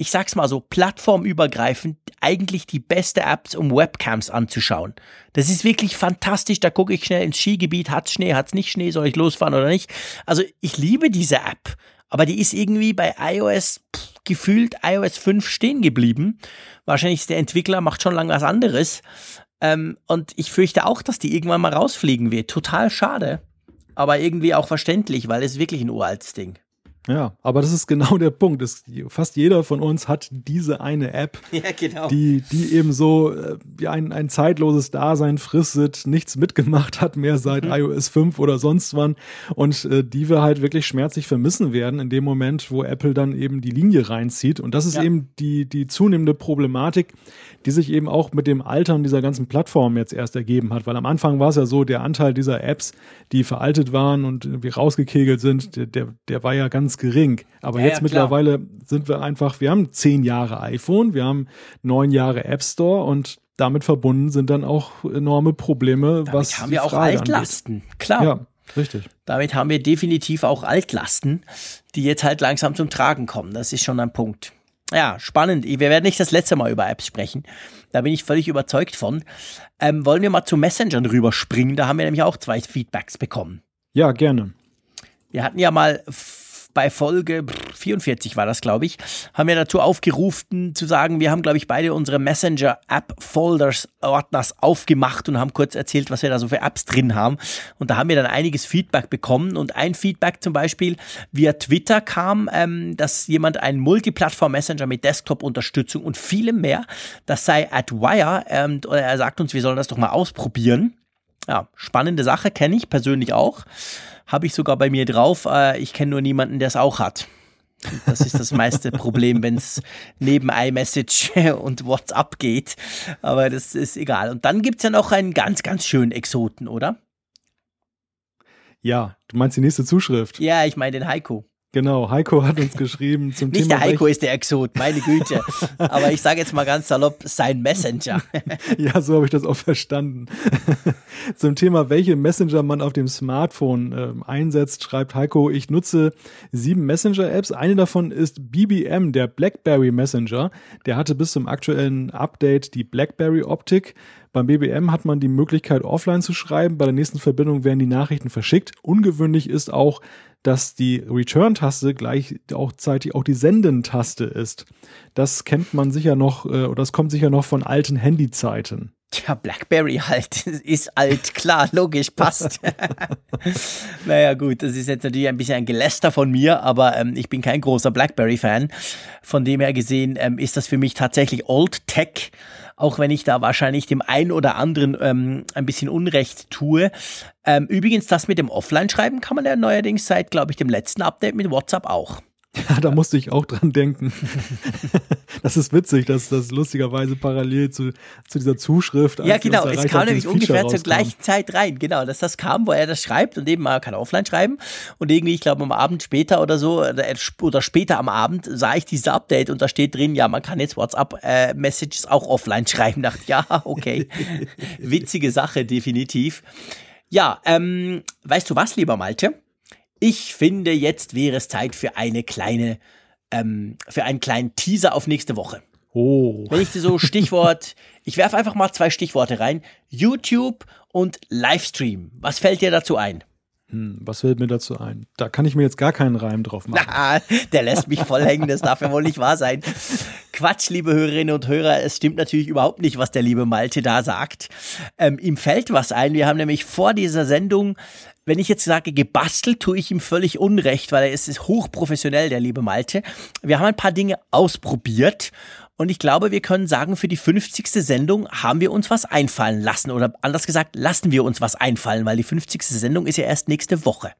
ich sag's mal so, plattformübergreifend eigentlich die beste Apps, um Webcams anzuschauen. Das ist wirklich fantastisch. Da gucke ich schnell ins Skigebiet. Hat's Schnee, hat's nicht Schnee? Soll ich losfahren oder nicht? Also ich liebe diese App. Aber die ist irgendwie bei iOS pff, gefühlt iOS 5 stehen geblieben. Wahrscheinlich ist der Entwickler, macht schon lange was anderes. Ähm, und ich fürchte auch, dass die irgendwann mal rausfliegen wird. Total schade. Aber irgendwie auch verständlich, weil es wirklich ein uraltes Ding. Ja, aber das ist genau der Punkt. Das, fast jeder von uns hat diese eine App, ja, genau. die, die eben so äh, ein, ein zeitloses Dasein fristet, nichts mitgemacht hat mehr seit mhm. iOS 5 oder sonst wann und äh, die wir halt wirklich schmerzlich vermissen werden in dem Moment, wo Apple dann eben die Linie reinzieht. Und das ist ja. eben die, die zunehmende Problematik, die sich eben auch mit dem Altern dieser ganzen Plattformen jetzt erst ergeben hat. Weil am Anfang war es ja so, der Anteil dieser Apps, die veraltet waren und irgendwie rausgekegelt sind, der, der war ja ganz gering. Aber ja, jetzt ja, mittlerweile sind wir einfach, wir haben zehn Jahre iPhone, wir haben neun Jahre App Store und damit verbunden sind dann auch enorme Probleme, damit was haben wir auch Altlasten, angeht. klar. Ja, richtig. Damit haben wir definitiv auch Altlasten, die jetzt halt langsam zum Tragen kommen. Das ist schon ein Punkt. Ja, spannend. Wir werden nicht das letzte Mal über Apps sprechen. Da bin ich völlig überzeugt von. Ähm, wollen wir mal zu Messengern rüberspringen? Da haben wir nämlich auch zwei Feedbacks bekommen. Ja, gerne. Wir hatten ja mal bei Folge 44 war das, glaube ich, haben wir dazu aufgerufen zu sagen, wir haben, glaube ich, beide unsere Messenger-App-Folders Ordners aufgemacht und haben kurz erzählt, was wir da so für Apps drin haben. Und da haben wir dann einiges Feedback bekommen. Und ein Feedback zum Beispiel via Twitter kam, ähm, dass jemand einen Multiplattform-Messenger mit Desktop-Unterstützung und vielem mehr, das sei AdWire. Ähm, er sagt uns, wir sollen das doch mal ausprobieren. Ja, spannende Sache, kenne ich persönlich auch. Habe ich sogar bei mir drauf. Äh, ich kenne nur niemanden, der es auch hat. Das ist das meiste Problem, wenn es neben iMessage und WhatsApp geht. Aber das ist egal. Und dann gibt es ja noch einen ganz, ganz schönen Exoten, oder? Ja, du meinst die nächste Zuschrift? Ja, ich meine den Heiko. Genau, Heiko hat uns geschrieben zum Nicht Thema. Nicht der Heiko ist der Exot, meine Güte. Aber ich sage jetzt mal ganz salopp, sein Messenger. ja, so habe ich das auch verstanden. zum Thema, welche Messenger man auf dem Smartphone äh, einsetzt, schreibt Heiko, ich nutze sieben Messenger-Apps. Eine davon ist BBM, der BlackBerry Messenger. Der hatte bis zum aktuellen Update die BlackBerry-Optik. Beim BBM hat man die Möglichkeit, offline zu schreiben. Bei der nächsten Verbindung werden die Nachrichten verschickt. Ungewöhnlich ist auch, dass die Return-Taste gleichzeitig auch die Senden-Taste ist. Das kennt man sicher noch, äh, oder das kommt sicher noch von alten Handyzeiten. Tja, Blackberry halt. Ist alt, klar, logisch, passt. naja, gut, das ist jetzt natürlich ein bisschen ein Geläster von mir, aber ähm, ich bin kein großer Blackberry-Fan. Von dem her gesehen ähm, ist das für mich tatsächlich Old Tech, auch wenn ich da wahrscheinlich dem einen oder anderen ähm, ein bisschen Unrecht tue. Ähm, übrigens, das mit dem Offline-Schreiben kann man ja neuerdings seit, glaube ich, dem letzten Update mit WhatsApp auch. Ja, da musste ich auch dran denken. das ist witzig, dass das lustigerweise parallel zu, zu dieser Zuschrift. Ja, genau, es kam nämlich ungefähr zur gleichen Zeit rein, genau, dass das kam, wo er das schreibt und eben mal kann offline schreiben. Und irgendwie, ich glaube, am Abend später oder so, oder später am Abend sah ich dieses Update und da steht drin, ja, man kann jetzt WhatsApp-Messages äh, auch offline schreiben. Dachte, ja, okay. Witzige Sache, definitiv. Ja, ähm, weißt du was, lieber Malte? Ich finde, jetzt wäre es Zeit für eine kleine, ähm, für einen kleinen Teaser auf nächste Woche. Oh. Wenn ich so Stichwort, ich werfe einfach mal zwei Stichworte rein. YouTube und Livestream. Was fällt dir dazu ein? Hm, was fällt mir dazu ein? Da kann ich mir jetzt gar keinen Reim drauf machen. Na, der lässt mich voll hängen, das darf ja wohl nicht wahr sein. Quatsch, liebe Hörerinnen und Hörer, es stimmt natürlich überhaupt nicht, was der liebe Malte da sagt. Ähm, ihm fällt was ein. Wir haben nämlich vor dieser Sendung wenn ich jetzt sage, gebastelt, tue ich ihm völlig unrecht, weil er ist, ist hochprofessionell, der liebe Malte. Wir haben ein paar Dinge ausprobiert und ich glaube, wir können sagen, für die 50. Sendung haben wir uns was einfallen lassen. Oder anders gesagt, lassen wir uns was einfallen, weil die 50. Sendung ist ja erst nächste Woche.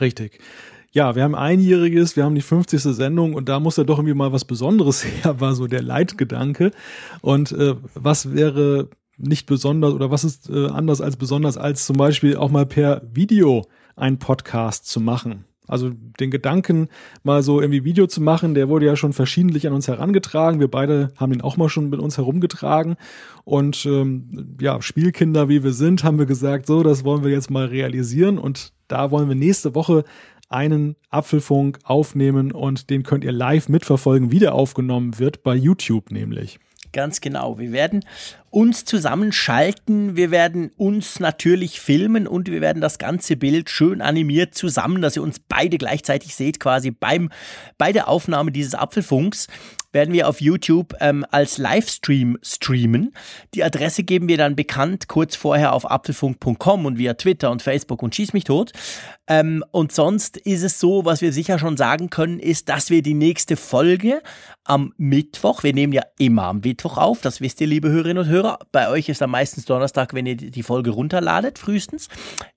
Richtig. Ja, wir haben einjähriges, wir haben die 50. Sendung und da muss ja doch irgendwie mal was Besonderes her, war so der Leitgedanke. Und äh, was wäre nicht besonders oder was ist äh, anders als besonders, als zum Beispiel auch mal per Video einen Podcast zu machen. Also den Gedanken, mal so irgendwie Video zu machen, der wurde ja schon verschiedentlich an uns herangetragen. Wir beide haben ihn auch mal schon mit uns herumgetragen. Und ähm, ja, Spielkinder wie wir sind, haben wir gesagt, so, das wollen wir jetzt mal realisieren. Und da wollen wir nächste Woche einen Apfelfunk aufnehmen und den könnt ihr live mitverfolgen, wie der aufgenommen wird, bei YouTube nämlich. Ganz genau. Wir werden uns zusammenschalten, wir werden uns natürlich filmen und wir werden das ganze Bild schön animiert zusammen, dass ihr uns beide gleichzeitig seht, quasi beim, bei der Aufnahme dieses Apfelfunks werden wir auf YouTube ähm, als Livestream streamen. Die Adresse geben wir dann bekannt kurz vorher auf apfelfunk.com und via Twitter und Facebook und schieß mich tot. Ähm, und sonst ist es so, was wir sicher schon sagen können, ist, dass wir die nächste Folge am Mittwoch, wir nehmen ja immer am Mittwoch auf, das wisst ihr, liebe Hörerinnen und Hörer. Bei euch ist dann meistens Donnerstag, wenn ihr die Folge runterladet, frühestens.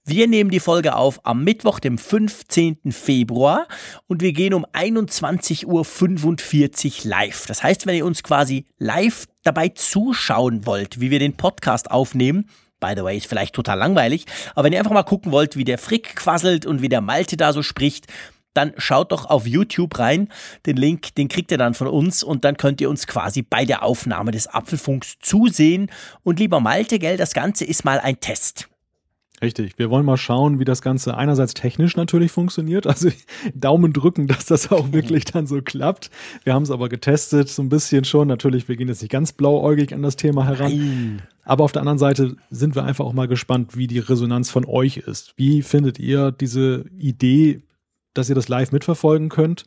Wir nehmen die Folge auf am Mittwoch, dem 15. Februar und wir gehen um 21.45 Uhr live. Das heißt, wenn ihr uns quasi live dabei zuschauen wollt, wie wir den Podcast aufnehmen, By the way, ist vielleicht total langweilig. Aber wenn ihr einfach mal gucken wollt, wie der Frick quasselt und wie der Malte da so spricht, dann schaut doch auf YouTube rein. Den Link, den kriegt ihr dann von uns und dann könnt ihr uns quasi bei der Aufnahme des Apfelfunks zusehen. Und lieber Malte, gell, das Ganze ist mal ein Test. Richtig. Wir wollen mal schauen, wie das Ganze einerseits technisch natürlich funktioniert. Also Daumen drücken, dass das auch wirklich dann so klappt. Wir haben es aber getestet, so ein bisschen schon. Natürlich, wir gehen jetzt nicht ganz blauäugig an das Thema heran. Nein. Aber auf der anderen Seite sind wir einfach auch mal gespannt, wie die Resonanz von euch ist. Wie findet ihr diese Idee, dass ihr das live mitverfolgen könnt?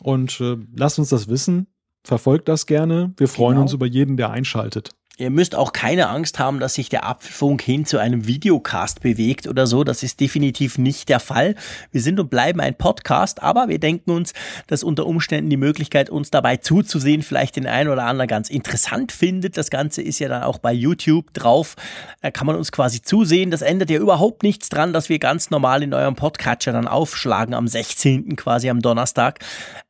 Und äh, lasst uns das wissen. Verfolgt das gerne. Wir freuen genau. uns über jeden, der einschaltet. Ihr müsst auch keine Angst haben, dass sich der Apfelfunk hin zu einem Videocast bewegt oder so. Das ist definitiv nicht der Fall. Wir sind und bleiben ein Podcast, aber wir denken uns, dass unter Umständen die Möglichkeit, uns dabei zuzusehen, vielleicht den einen oder anderen ganz interessant findet. Das Ganze ist ja dann auch bei YouTube drauf. Da kann man uns quasi zusehen. Das ändert ja überhaupt nichts dran, dass wir ganz normal in eurem Podcatcher dann aufschlagen am 16. quasi am Donnerstag.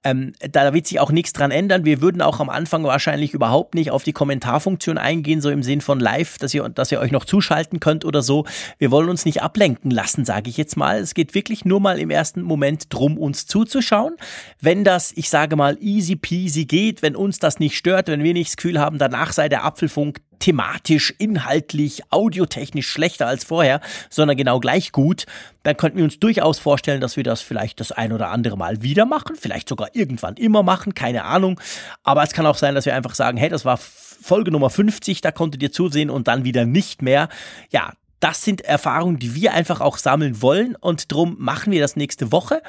Ähm, da wird sich auch nichts dran ändern. Wir würden auch am Anfang wahrscheinlich überhaupt nicht auf die Kommentarfunktion eingehen, so im Sinn von live, dass ihr, dass ihr euch noch zuschalten könnt oder so. Wir wollen uns nicht ablenken lassen, sage ich jetzt mal. Es geht wirklich nur mal im ersten Moment drum, uns zuzuschauen. Wenn das, ich sage mal, easy peasy geht, wenn uns das nicht stört, wenn wir nicht das Gefühl haben, danach sei der Apfelfunk thematisch, inhaltlich, audiotechnisch schlechter als vorher, sondern genau gleich gut, dann könnten wir uns durchaus vorstellen, dass wir das vielleicht das ein oder andere Mal wieder machen, vielleicht sogar irgendwann immer machen, keine Ahnung. Aber es kann auch sein, dass wir einfach sagen, hey, das war Folge Nummer 50, da konntet ihr zusehen und dann wieder nicht mehr. Ja, das sind Erfahrungen, die wir einfach auch sammeln wollen und darum machen wir das nächste Woche.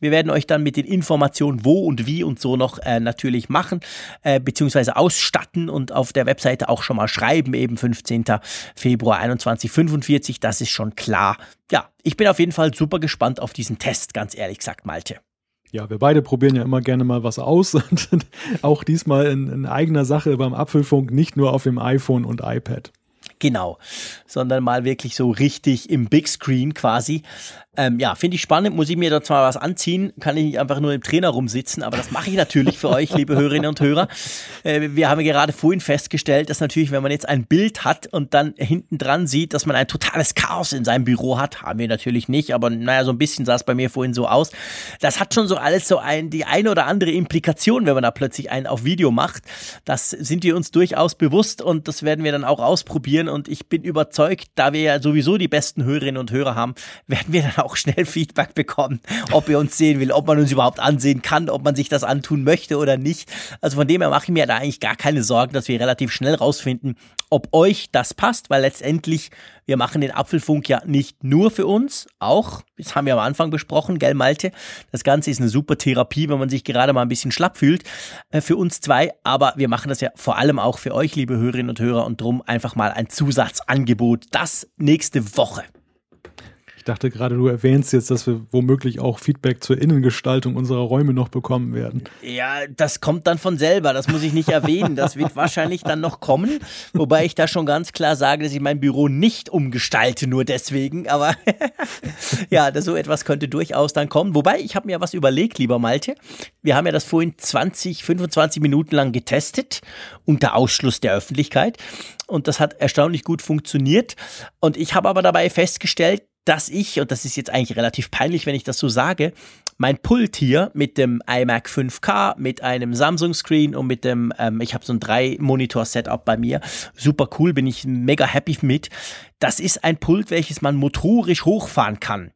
Wir werden euch dann mit den Informationen, wo und wie und so noch äh, natürlich machen, äh, beziehungsweise ausstatten und auf der Webseite auch schon mal schreiben, eben 15. Februar 2145, das ist schon klar. Ja, ich bin auf jeden Fall super gespannt auf diesen Test, ganz ehrlich gesagt, Malte. Ja, wir beide probieren ja immer gerne mal was aus und auch diesmal in, in eigener Sache beim Apfelfunk, nicht nur auf dem iPhone und iPad. Genau, sondern mal wirklich so richtig im Big Screen quasi. Ähm, ja, finde ich spannend. Muss ich mir da zwar was anziehen, kann ich nicht einfach nur im Trainer rumsitzen, aber das mache ich natürlich für euch, liebe Hörerinnen und Hörer. Äh, wir haben gerade vorhin festgestellt, dass natürlich, wenn man jetzt ein Bild hat und dann hinten dran sieht, dass man ein totales Chaos in seinem Büro hat, haben wir natürlich nicht, aber naja, so ein bisschen sah es bei mir vorhin so aus. Das hat schon so alles so ein, die eine oder andere Implikation, wenn man da plötzlich einen auf Video macht. Das sind wir uns durchaus bewusst und das werden wir dann auch ausprobieren und ich bin überzeugt, da wir ja sowieso die besten Hörerinnen und Hörer haben, werden wir dann auch schnell Feedback bekommen, ob ihr uns sehen will, ob man uns überhaupt ansehen kann, ob man sich das antun möchte oder nicht. Also von dem her mache ich mir da eigentlich gar keine Sorgen, dass wir relativ schnell rausfinden, ob euch das passt, weil letztendlich wir machen den Apfelfunk ja nicht nur für uns, auch, das haben wir am Anfang besprochen, gell Malte, das Ganze ist eine super Therapie, wenn man sich gerade mal ein bisschen schlapp fühlt, äh, für uns zwei, aber wir machen das ja vor allem auch für euch, liebe Hörerinnen und Hörer, und drum einfach mal ein Zusatzangebot, das nächste Woche. Ich dachte gerade, du erwähnst jetzt, dass wir womöglich auch Feedback zur Innengestaltung unserer Räume noch bekommen werden. Ja, das kommt dann von selber, das muss ich nicht erwähnen. Das wird wahrscheinlich dann noch kommen. Wobei ich da schon ganz klar sage, dass ich mein Büro nicht umgestalte, nur deswegen. Aber ja, so etwas könnte durchaus dann kommen. Wobei, ich habe mir was überlegt, lieber Malte. Wir haben ja das vorhin 20, 25 Minuten lang getestet, unter Ausschluss der Öffentlichkeit. Und das hat erstaunlich gut funktioniert. Und ich habe aber dabei festgestellt, dass ich, und das ist jetzt eigentlich relativ peinlich, wenn ich das so sage, mein Pult hier mit dem iMac 5K, mit einem Samsung-Screen und mit dem, ähm, ich habe so ein drei-Monitor-Setup bei mir, super cool, bin ich mega happy mit. Das ist ein Pult, welches man motorisch hochfahren kann.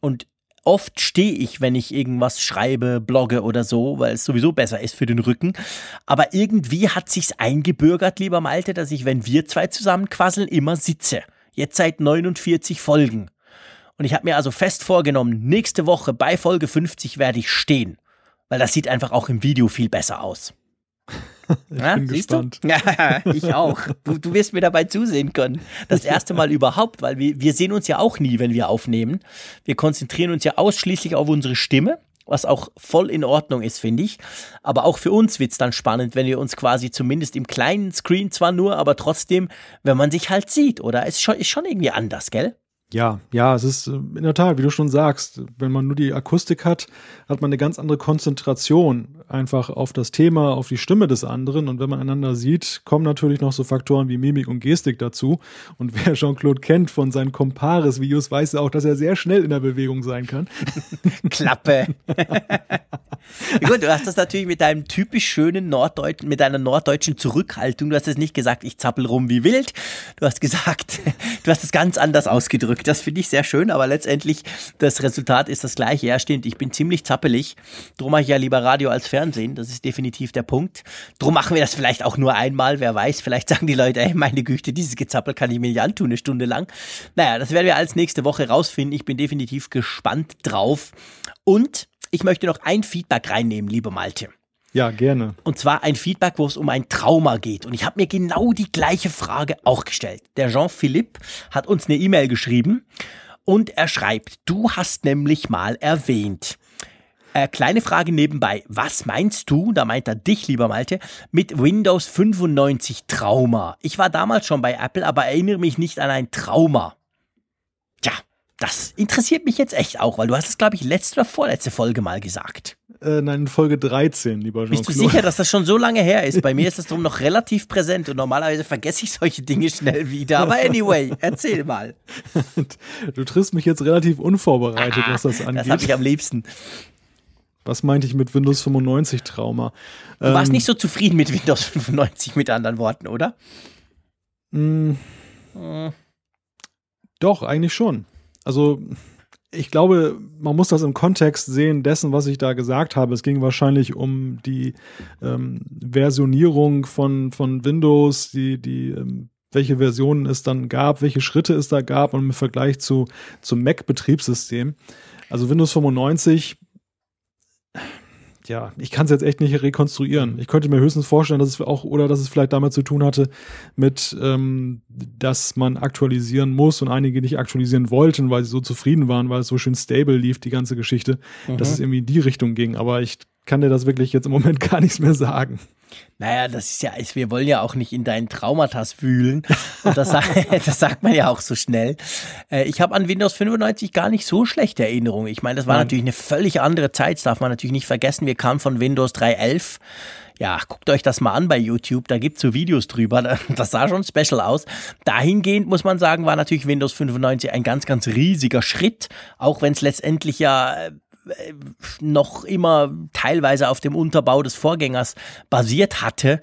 Und oft stehe ich, wenn ich irgendwas schreibe, blogge oder so, weil es sowieso besser ist für den Rücken. Aber irgendwie hat sich's eingebürgert, lieber Malte, dass ich, wenn wir zwei zusammen quasseln, immer sitze. Jetzt seit 49 Folgen. Und ich habe mir also fest vorgenommen, nächste Woche bei Folge 50 werde ich stehen. Weil das sieht einfach auch im Video viel besser aus. ich ja, bin gespannt. Du? Ja, ich auch. Du, du wirst mir dabei zusehen können. Das erste Mal überhaupt, weil wir, wir sehen uns ja auch nie, wenn wir aufnehmen. Wir konzentrieren uns ja ausschließlich auf unsere Stimme was auch voll in Ordnung ist, finde ich. Aber auch für uns wird es dann spannend, wenn wir uns quasi zumindest im kleinen Screen zwar nur, aber trotzdem, wenn man sich halt sieht, oder? Es ist schon, ist schon irgendwie anders, gell? Ja, ja, es ist äh, in der Tat, wie du schon sagst, wenn man nur die Akustik hat, hat man eine ganz andere Konzentration einfach auf das Thema, auf die Stimme des anderen. Und wenn man einander sieht, kommen natürlich noch so Faktoren wie Mimik und Gestik dazu. Und wer Jean-Claude kennt von seinen Compares-Videos, weiß auch, dass er sehr schnell in der Bewegung sein kann. Klappe. Gut, du hast das natürlich mit deinem typisch schönen Norddeutschen, mit deiner norddeutschen Zurückhaltung. Du hast es nicht gesagt, ich zappel rum wie wild. Du hast gesagt, du hast es ganz anders ausgedrückt. Das finde ich sehr schön, aber letztendlich das Resultat ist das gleiche. Ja, stimmt. Ich bin ziemlich zappelig. Drum mache ich ja lieber Radio als Fernsehen. Das ist definitiv der Punkt. Drum machen wir das vielleicht auch nur einmal. Wer weiß, vielleicht sagen die Leute, ey, meine Güte, dieses Gezappel kann ich mir nicht antun, eine Stunde lang. Naja, das werden wir als nächste Woche rausfinden. Ich bin definitiv gespannt drauf. Und ich möchte noch ein Feedback reinnehmen, liebe Malte. Ja, gerne. Und zwar ein Feedback, wo es um ein Trauma geht. Und ich habe mir genau die gleiche Frage auch gestellt. Der Jean-Philippe hat uns eine E-Mail geschrieben und er schreibt, du hast nämlich mal erwähnt, äh, kleine Frage nebenbei. Was meinst du, da meint er dich, lieber Malte, mit Windows 95 Trauma? Ich war damals schon bei Apple, aber erinnere mich nicht an ein Trauma. Das interessiert mich jetzt echt auch, weil du hast es, glaube ich, letzte oder vorletzte Folge mal gesagt. Äh, nein, Folge 13, lieber Jean Bist du sicher, dass das schon so lange her ist? Bei mir ist das drum noch relativ präsent und normalerweise vergesse ich solche Dinge schnell wieder. Aber anyway, erzähl mal. Du triffst mich jetzt relativ unvorbereitet, ah, was das angeht. Das habe ich am liebsten. Was meinte ich mit Windows 95 Trauma? Du warst ähm, nicht so zufrieden mit Windows 95 mit anderen Worten, oder? Mm, Doch, eigentlich schon. Also ich glaube, man muss das im Kontext sehen dessen, was ich da gesagt habe. Es ging wahrscheinlich um die ähm, Versionierung von, von Windows, die, die, ähm, welche Versionen es dann gab, welche Schritte es da gab und im Vergleich zu, zum Mac-Betriebssystem. Also Windows 95 ja, ich kann es jetzt echt nicht rekonstruieren. Ich könnte mir höchstens vorstellen, dass es auch oder dass es vielleicht damit zu tun hatte mit, ähm, dass man aktualisieren muss und einige nicht aktualisieren wollten, weil sie so zufrieden waren, weil es so schön stable lief, die ganze Geschichte, mhm. dass es irgendwie in die Richtung ging. Aber ich kann dir das wirklich jetzt im Moment gar nichts mehr sagen. Naja, das ist ja, wir wollen ja auch nicht in deinen Traumatas wühlen. Und das, das sagt man ja auch so schnell. Äh, ich habe an Windows 95 gar nicht so schlechte Erinnerungen. Ich meine, das war Nein. natürlich eine völlig andere Zeit, das darf man natürlich nicht vergessen. Wir kamen von Windows 3.11 ja, guckt euch das mal an bei YouTube, da gibt es so Videos drüber, das sah schon special aus. Dahingehend muss man sagen, war natürlich Windows 95 ein ganz, ganz riesiger Schritt, auch wenn es letztendlich ja äh, noch immer teilweise auf dem Unterbau des Vorgängers basiert hatte.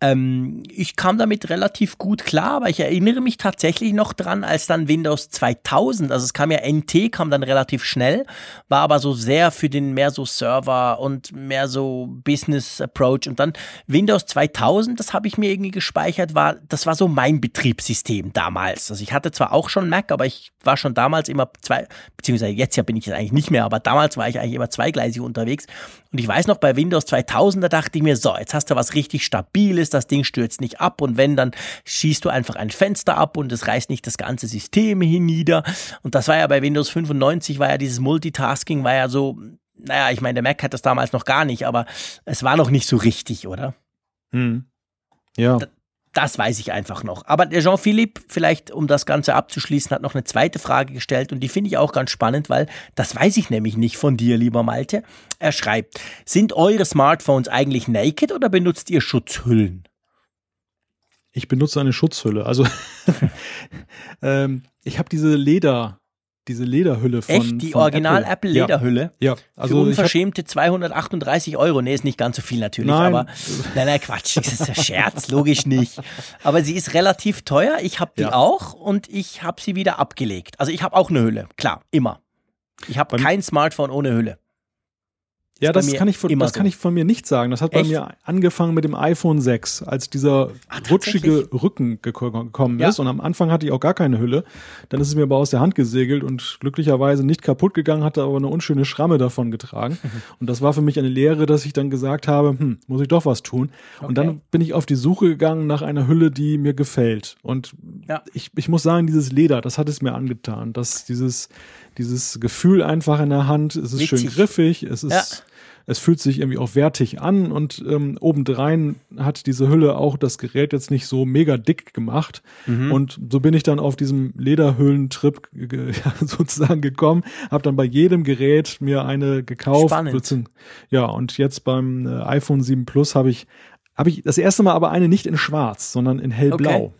Ähm, ich kam damit relativ gut klar, aber ich erinnere mich tatsächlich noch dran, als dann Windows 2000, also es kam ja NT, kam dann relativ schnell, war aber so sehr für den mehr so Server und mehr so Business Approach und dann Windows 2000, das habe ich mir irgendwie gespeichert, war, das war so mein Betriebssystem damals. Also ich hatte zwar auch schon Mac, aber ich war schon damals immer zwei, beziehungsweise jetzt ja bin ich es eigentlich nicht mehr, aber damals war ich eigentlich immer zweigleisig unterwegs und ich weiß noch, bei Windows 2000, da dachte ich mir, so, jetzt hast du was richtig Stabiles, das Ding stürzt nicht ab und wenn, dann schießt du einfach ein Fenster ab und es reißt nicht das ganze System hinnieder. Und das war ja bei Windows 95, war ja dieses Multitasking, war ja so, naja, ich meine, der Mac hat das damals noch gar nicht, aber es war noch nicht so richtig, oder? Hm. Ja. Das weiß ich einfach noch. Aber der Jean-Philippe, vielleicht um das Ganze abzuschließen, hat noch eine zweite Frage gestellt und die finde ich auch ganz spannend, weil das weiß ich nämlich nicht von dir, lieber Malte. Er schreibt, sind eure Smartphones eigentlich naked oder benutzt ihr Schutzhüllen? Ich benutze eine Schutzhülle. Also ähm, ich habe diese Leder, diese Lederhülle von. Echt? Die Original-Apple-Lederhülle? Ja. ja. Also Für unverschämte 238 Euro. Nee, ist nicht ganz so viel natürlich, nein. aber. Nein, nein, Quatsch. Das ist ein Scherz, logisch nicht. Aber sie ist relativ teuer. Ich habe die ja. auch und ich habe sie wieder abgelegt. Also ich habe auch eine Hülle, klar, immer. Ich habe kein Smartphone ohne Hülle. Ja, das, kann ich, von, das so. kann ich von mir nicht sagen. Das hat bei Echt? mir angefangen mit dem iPhone 6, als dieser Ach, rutschige Rücken gekommen ja. ist. Und am Anfang hatte ich auch gar keine Hülle. Dann ist es mir aber aus der Hand gesegelt und glücklicherweise nicht kaputt gegangen, hatte aber eine unschöne Schramme davon getragen. Mhm. Und das war für mich eine Lehre, dass ich dann gesagt habe, hm, muss ich doch was tun. Okay. Und dann bin ich auf die Suche gegangen nach einer Hülle, die mir gefällt. Und ja. ich, ich muss sagen, dieses Leder, das hat es mir angetan. Das, dieses, dieses Gefühl einfach in der Hand. Es ist Witzig. schön griffig, es ist, ja. es fühlt sich irgendwie auch wertig an und ähm, obendrein hat diese Hülle auch das Gerät jetzt nicht so mega dick gemacht. Mhm. Und so bin ich dann auf diesem Lederhüllentrip ja, sozusagen gekommen, habe dann bei jedem Gerät mir eine gekauft. Spannend. Ja, und jetzt beim äh, iPhone 7 Plus habe ich habe ich das erste Mal aber eine nicht in schwarz, sondern in hellblau. Okay.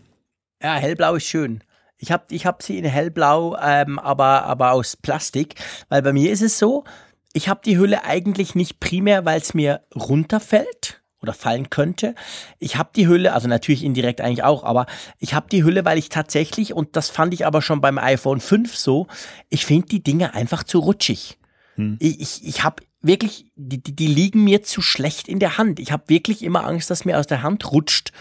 Ja, hellblau ist schön. Ich habe ich hab sie in hellblau, ähm, aber, aber aus Plastik, weil bei mir ist es so, ich habe die Hülle eigentlich nicht primär, weil es mir runterfällt oder fallen könnte. Ich habe die Hülle, also natürlich indirekt eigentlich auch, aber ich habe die Hülle, weil ich tatsächlich, und das fand ich aber schon beim iPhone 5 so, ich finde die Dinge einfach zu rutschig. Hm. Ich, ich, ich habe wirklich, die, die, liegen mir zu schlecht in der Hand. Ich habe wirklich immer Angst, dass mir aus der Hand rutscht.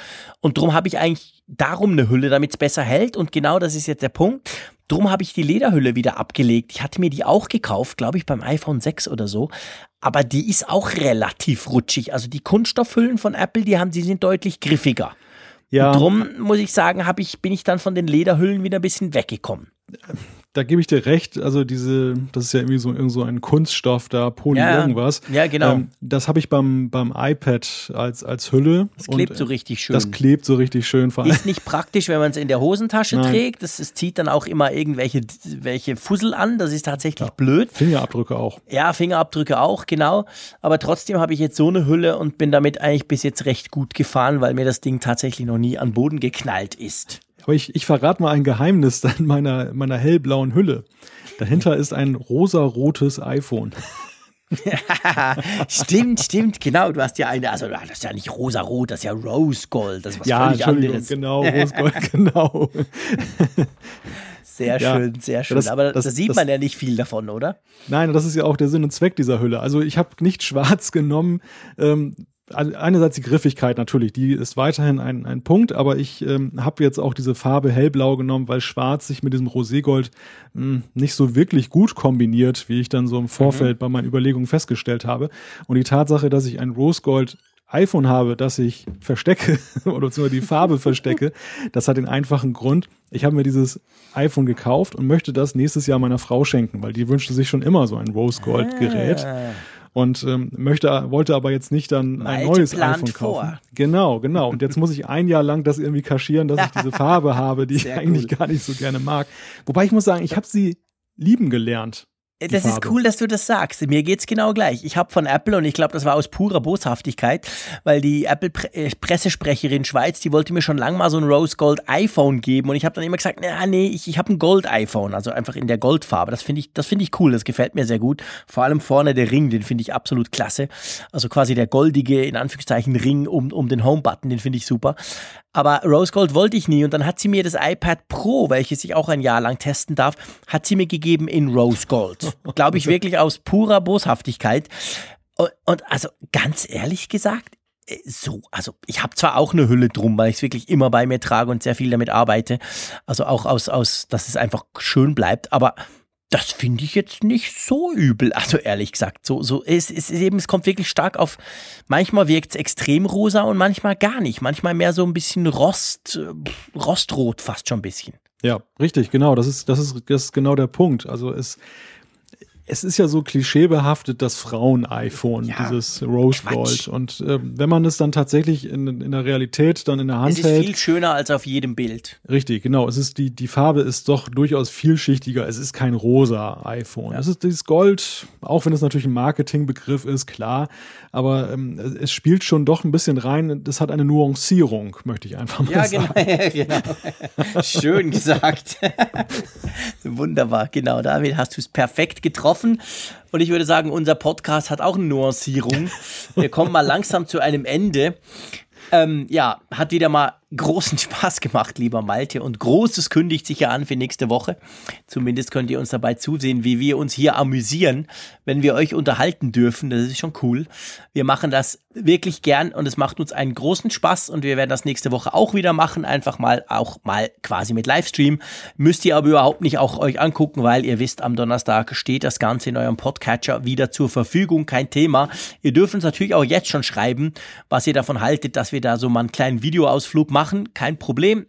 Und darum habe ich eigentlich darum eine Hülle, damit es besser hält. Und genau das ist jetzt der Punkt. Drum habe ich die Lederhülle wieder abgelegt. Ich hatte mir die auch gekauft, glaube ich, beim iPhone 6 oder so. Aber die ist auch relativ rutschig. Also die Kunststoffhüllen von Apple, die haben, die sind deutlich griffiger. Ja. Und drum muss ich sagen, ich, bin ich dann von den Lederhüllen wieder ein bisschen weggekommen da gebe ich dir recht. Also diese, das ist ja irgendwie so, irgend so ein Kunststoff da, Poly ja, irgendwas. Ja, genau. Ähm, das habe ich beim, beim iPad als, als Hülle. Das klebt und, so richtig schön. Das klebt so richtig schön. Vor ist nicht praktisch, wenn man es in der Hosentasche Nein. trägt. Das, das zieht dann auch immer irgendwelche welche Fussel an. Das ist tatsächlich ja. blöd. Fingerabdrücke auch. Ja, Fingerabdrücke auch, genau. Aber trotzdem habe ich jetzt so eine Hülle und bin damit eigentlich bis jetzt recht gut gefahren, weil mir das Ding tatsächlich noch nie an Boden geknallt ist. Aber ich, ich verrate mal ein Geheimnis in meiner, meiner hellblauen Hülle. Dahinter ist ein rosarotes iPhone. stimmt, stimmt, genau. Du hast ja eine, also das ist ja nicht rosa-rot, das ist ja Rose-Gold. Das ist was ja, völlig anderes. Genau, Rose-Gold, genau. Sehr Ja. schön, sehr schön. Das- Aber da das- sieht das- man ja nicht viel davon, oder? Nein, das ist ja auch der Sinn und Zweck dieser Hülle. Also ich habe nicht schwarz genommen. Ähm, einerseits die Griffigkeit natürlich, die ist weiterhin ein, ein Punkt, aber ich ähm, habe jetzt auch diese Farbe hellblau genommen, weil schwarz sich mit diesem Roségold mh, nicht so wirklich gut kombiniert, wie ich dann so im Vorfeld bei meinen Überlegungen festgestellt habe. Und die Tatsache, dass ich ein Rosegold iPhone habe, das ich verstecke oder beziehungsweise die Farbe verstecke, das hat den einfachen Grund. Ich habe mir dieses iPhone gekauft und möchte das nächstes Jahr meiner Frau schenken, weil die wünschte sich schon immer so ein Rose Gold Gerät Ah. Und ähm, möchte, wollte aber jetzt nicht dann ein Malte neues iPhone kaufen. vor. Genau, genau. Und jetzt muss ich ein Jahr lang das irgendwie kaschieren, dass ich diese Farbe habe, die ich Sehr eigentlich cool. gar nicht so gerne mag. Wobei ich muss sagen, ich habe sie lieben gelernt. Das ist Farbe. cool, dass du das sagst. Mir geht's genau gleich. Ich habe von Apple und ich glaube, das war aus purer Boshaftigkeit, weil die Apple-Pressesprecherin Schweiz, die wollte mir schon lang mal so ein Rose Gold iPhone geben und ich habe dann immer gesagt, na, nee, ich, ich habe ein Gold iPhone, also einfach in der Goldfarbe. Das finde ich, das finde ich cool, das gefällt mir sehr gut. Vor allem vorne der Ring, den finde ich absolut klasse. Also quasi der goldige, in Anführungszeichen, Ring um, um den Home-Button, den finde ich super. Aber Rose Gold wollte ich nie und dann hat sie mir das iPad Pro, welches ich auch ein Jahr lang testen darf, hat sie mir gegeben in Rose Gold. Glaube ich wirklich aus purer Boshaftigkeit. Und, und also ganz ehrlich gesagt, äh, so, also ich habe zwar auch eine Hülle drum, weil ich es wirklich immer bei mir trage und sehr viel damit arbeite. Also auch aus, aus, dass es einfach schön bleibt, aber das finde ich jetzt nicht so übel. Also ehrlich gesagt, so, so es, es ist eben, es kommt wirklich stark auf. Manchmal wirkt es extrem rosa und manchmal gar nicht. Manchmal mehr so ein bisschen Rost, Rostrot fast schon ein bisschen. Ja, richtig, genau. Das ist, das ist, das ist genau der Punkt. Also es, es ist ja so klischeebehaftet, das Frauen-iPhone, Ja, dieses Rose. Gold. Und äh, wenn man es dann tatsächlich in, in der Realität dann in der Hand Es ist hält, viel schöner als auf jedem Bild. Richtig, genau. Es ist die, die Farbe ist doch durchaus vielschichtiger. Es ist kein rosa iPhone. Es ist dieses Gold, auch wenn es natürlich ein Marketingbegriff ist, klar. Aber ähm, es- spielt schon doch ein bisschen rein. Das hat eine Nuancierung, möchte ich einfach mal Ja, sagen. genau. genau. Schön gesagt. Wunderbar, genau. Damit hast du es perfekt getroffen. Und ich würde sagen, unser Podcast hat auch eine Nuancierung. Wir kommen mal langsam zu einem Ende. Ähm, ja, hat wieder mal großen Spaß gemacht, lieber Malte. Und Großes kündigt sich ja an für nächste Woche. Zumindest könnt ihr uns dabei zusehen, wie wir uns hier amüsieren, wenn wir euch unterhalten dürfen. Das ist schon cool. Wir machen das wirklich gern und es macht uns einen großen Spaß und wir werden das nächste Woche auch wieder machen. Einfach mal, auch mal quasi mit Livestream. Müsst ihr aber überhaupt nicht auch euch angucken, weil ihr wisst, am Donnerstag steht das Ganze in eurem Podcatcher wieder zur Verfügung. Kein Thema. Ihr dürft uns natürlich auch jetzt schon schreiben, was ihr davon haltet, dass wir da so mal einen kleinen Videoausflug machen. Kein Problem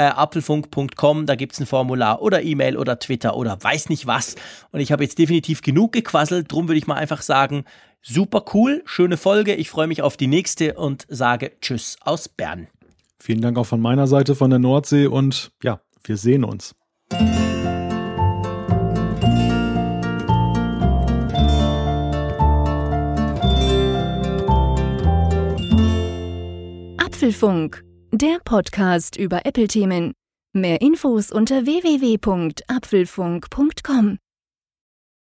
äh, apfelfunk.com, da gibt's ein Formular oder E-Mail oder Twitter oder weiß nicht was. Und ich habe jetzt definitiv genug gequasselt, drum würde ich mal einfach sagen, super cool, schöne Folge, ich freue mich auf die nächste und sage Tschüss aus Bern. Vielen Dank auch von meiner Seite von der Nordsee und ja, wir sehen uns. Apfelfunk, der Podcast über Apple-Themen. Mehr Infos unter www.apfelfunk.com.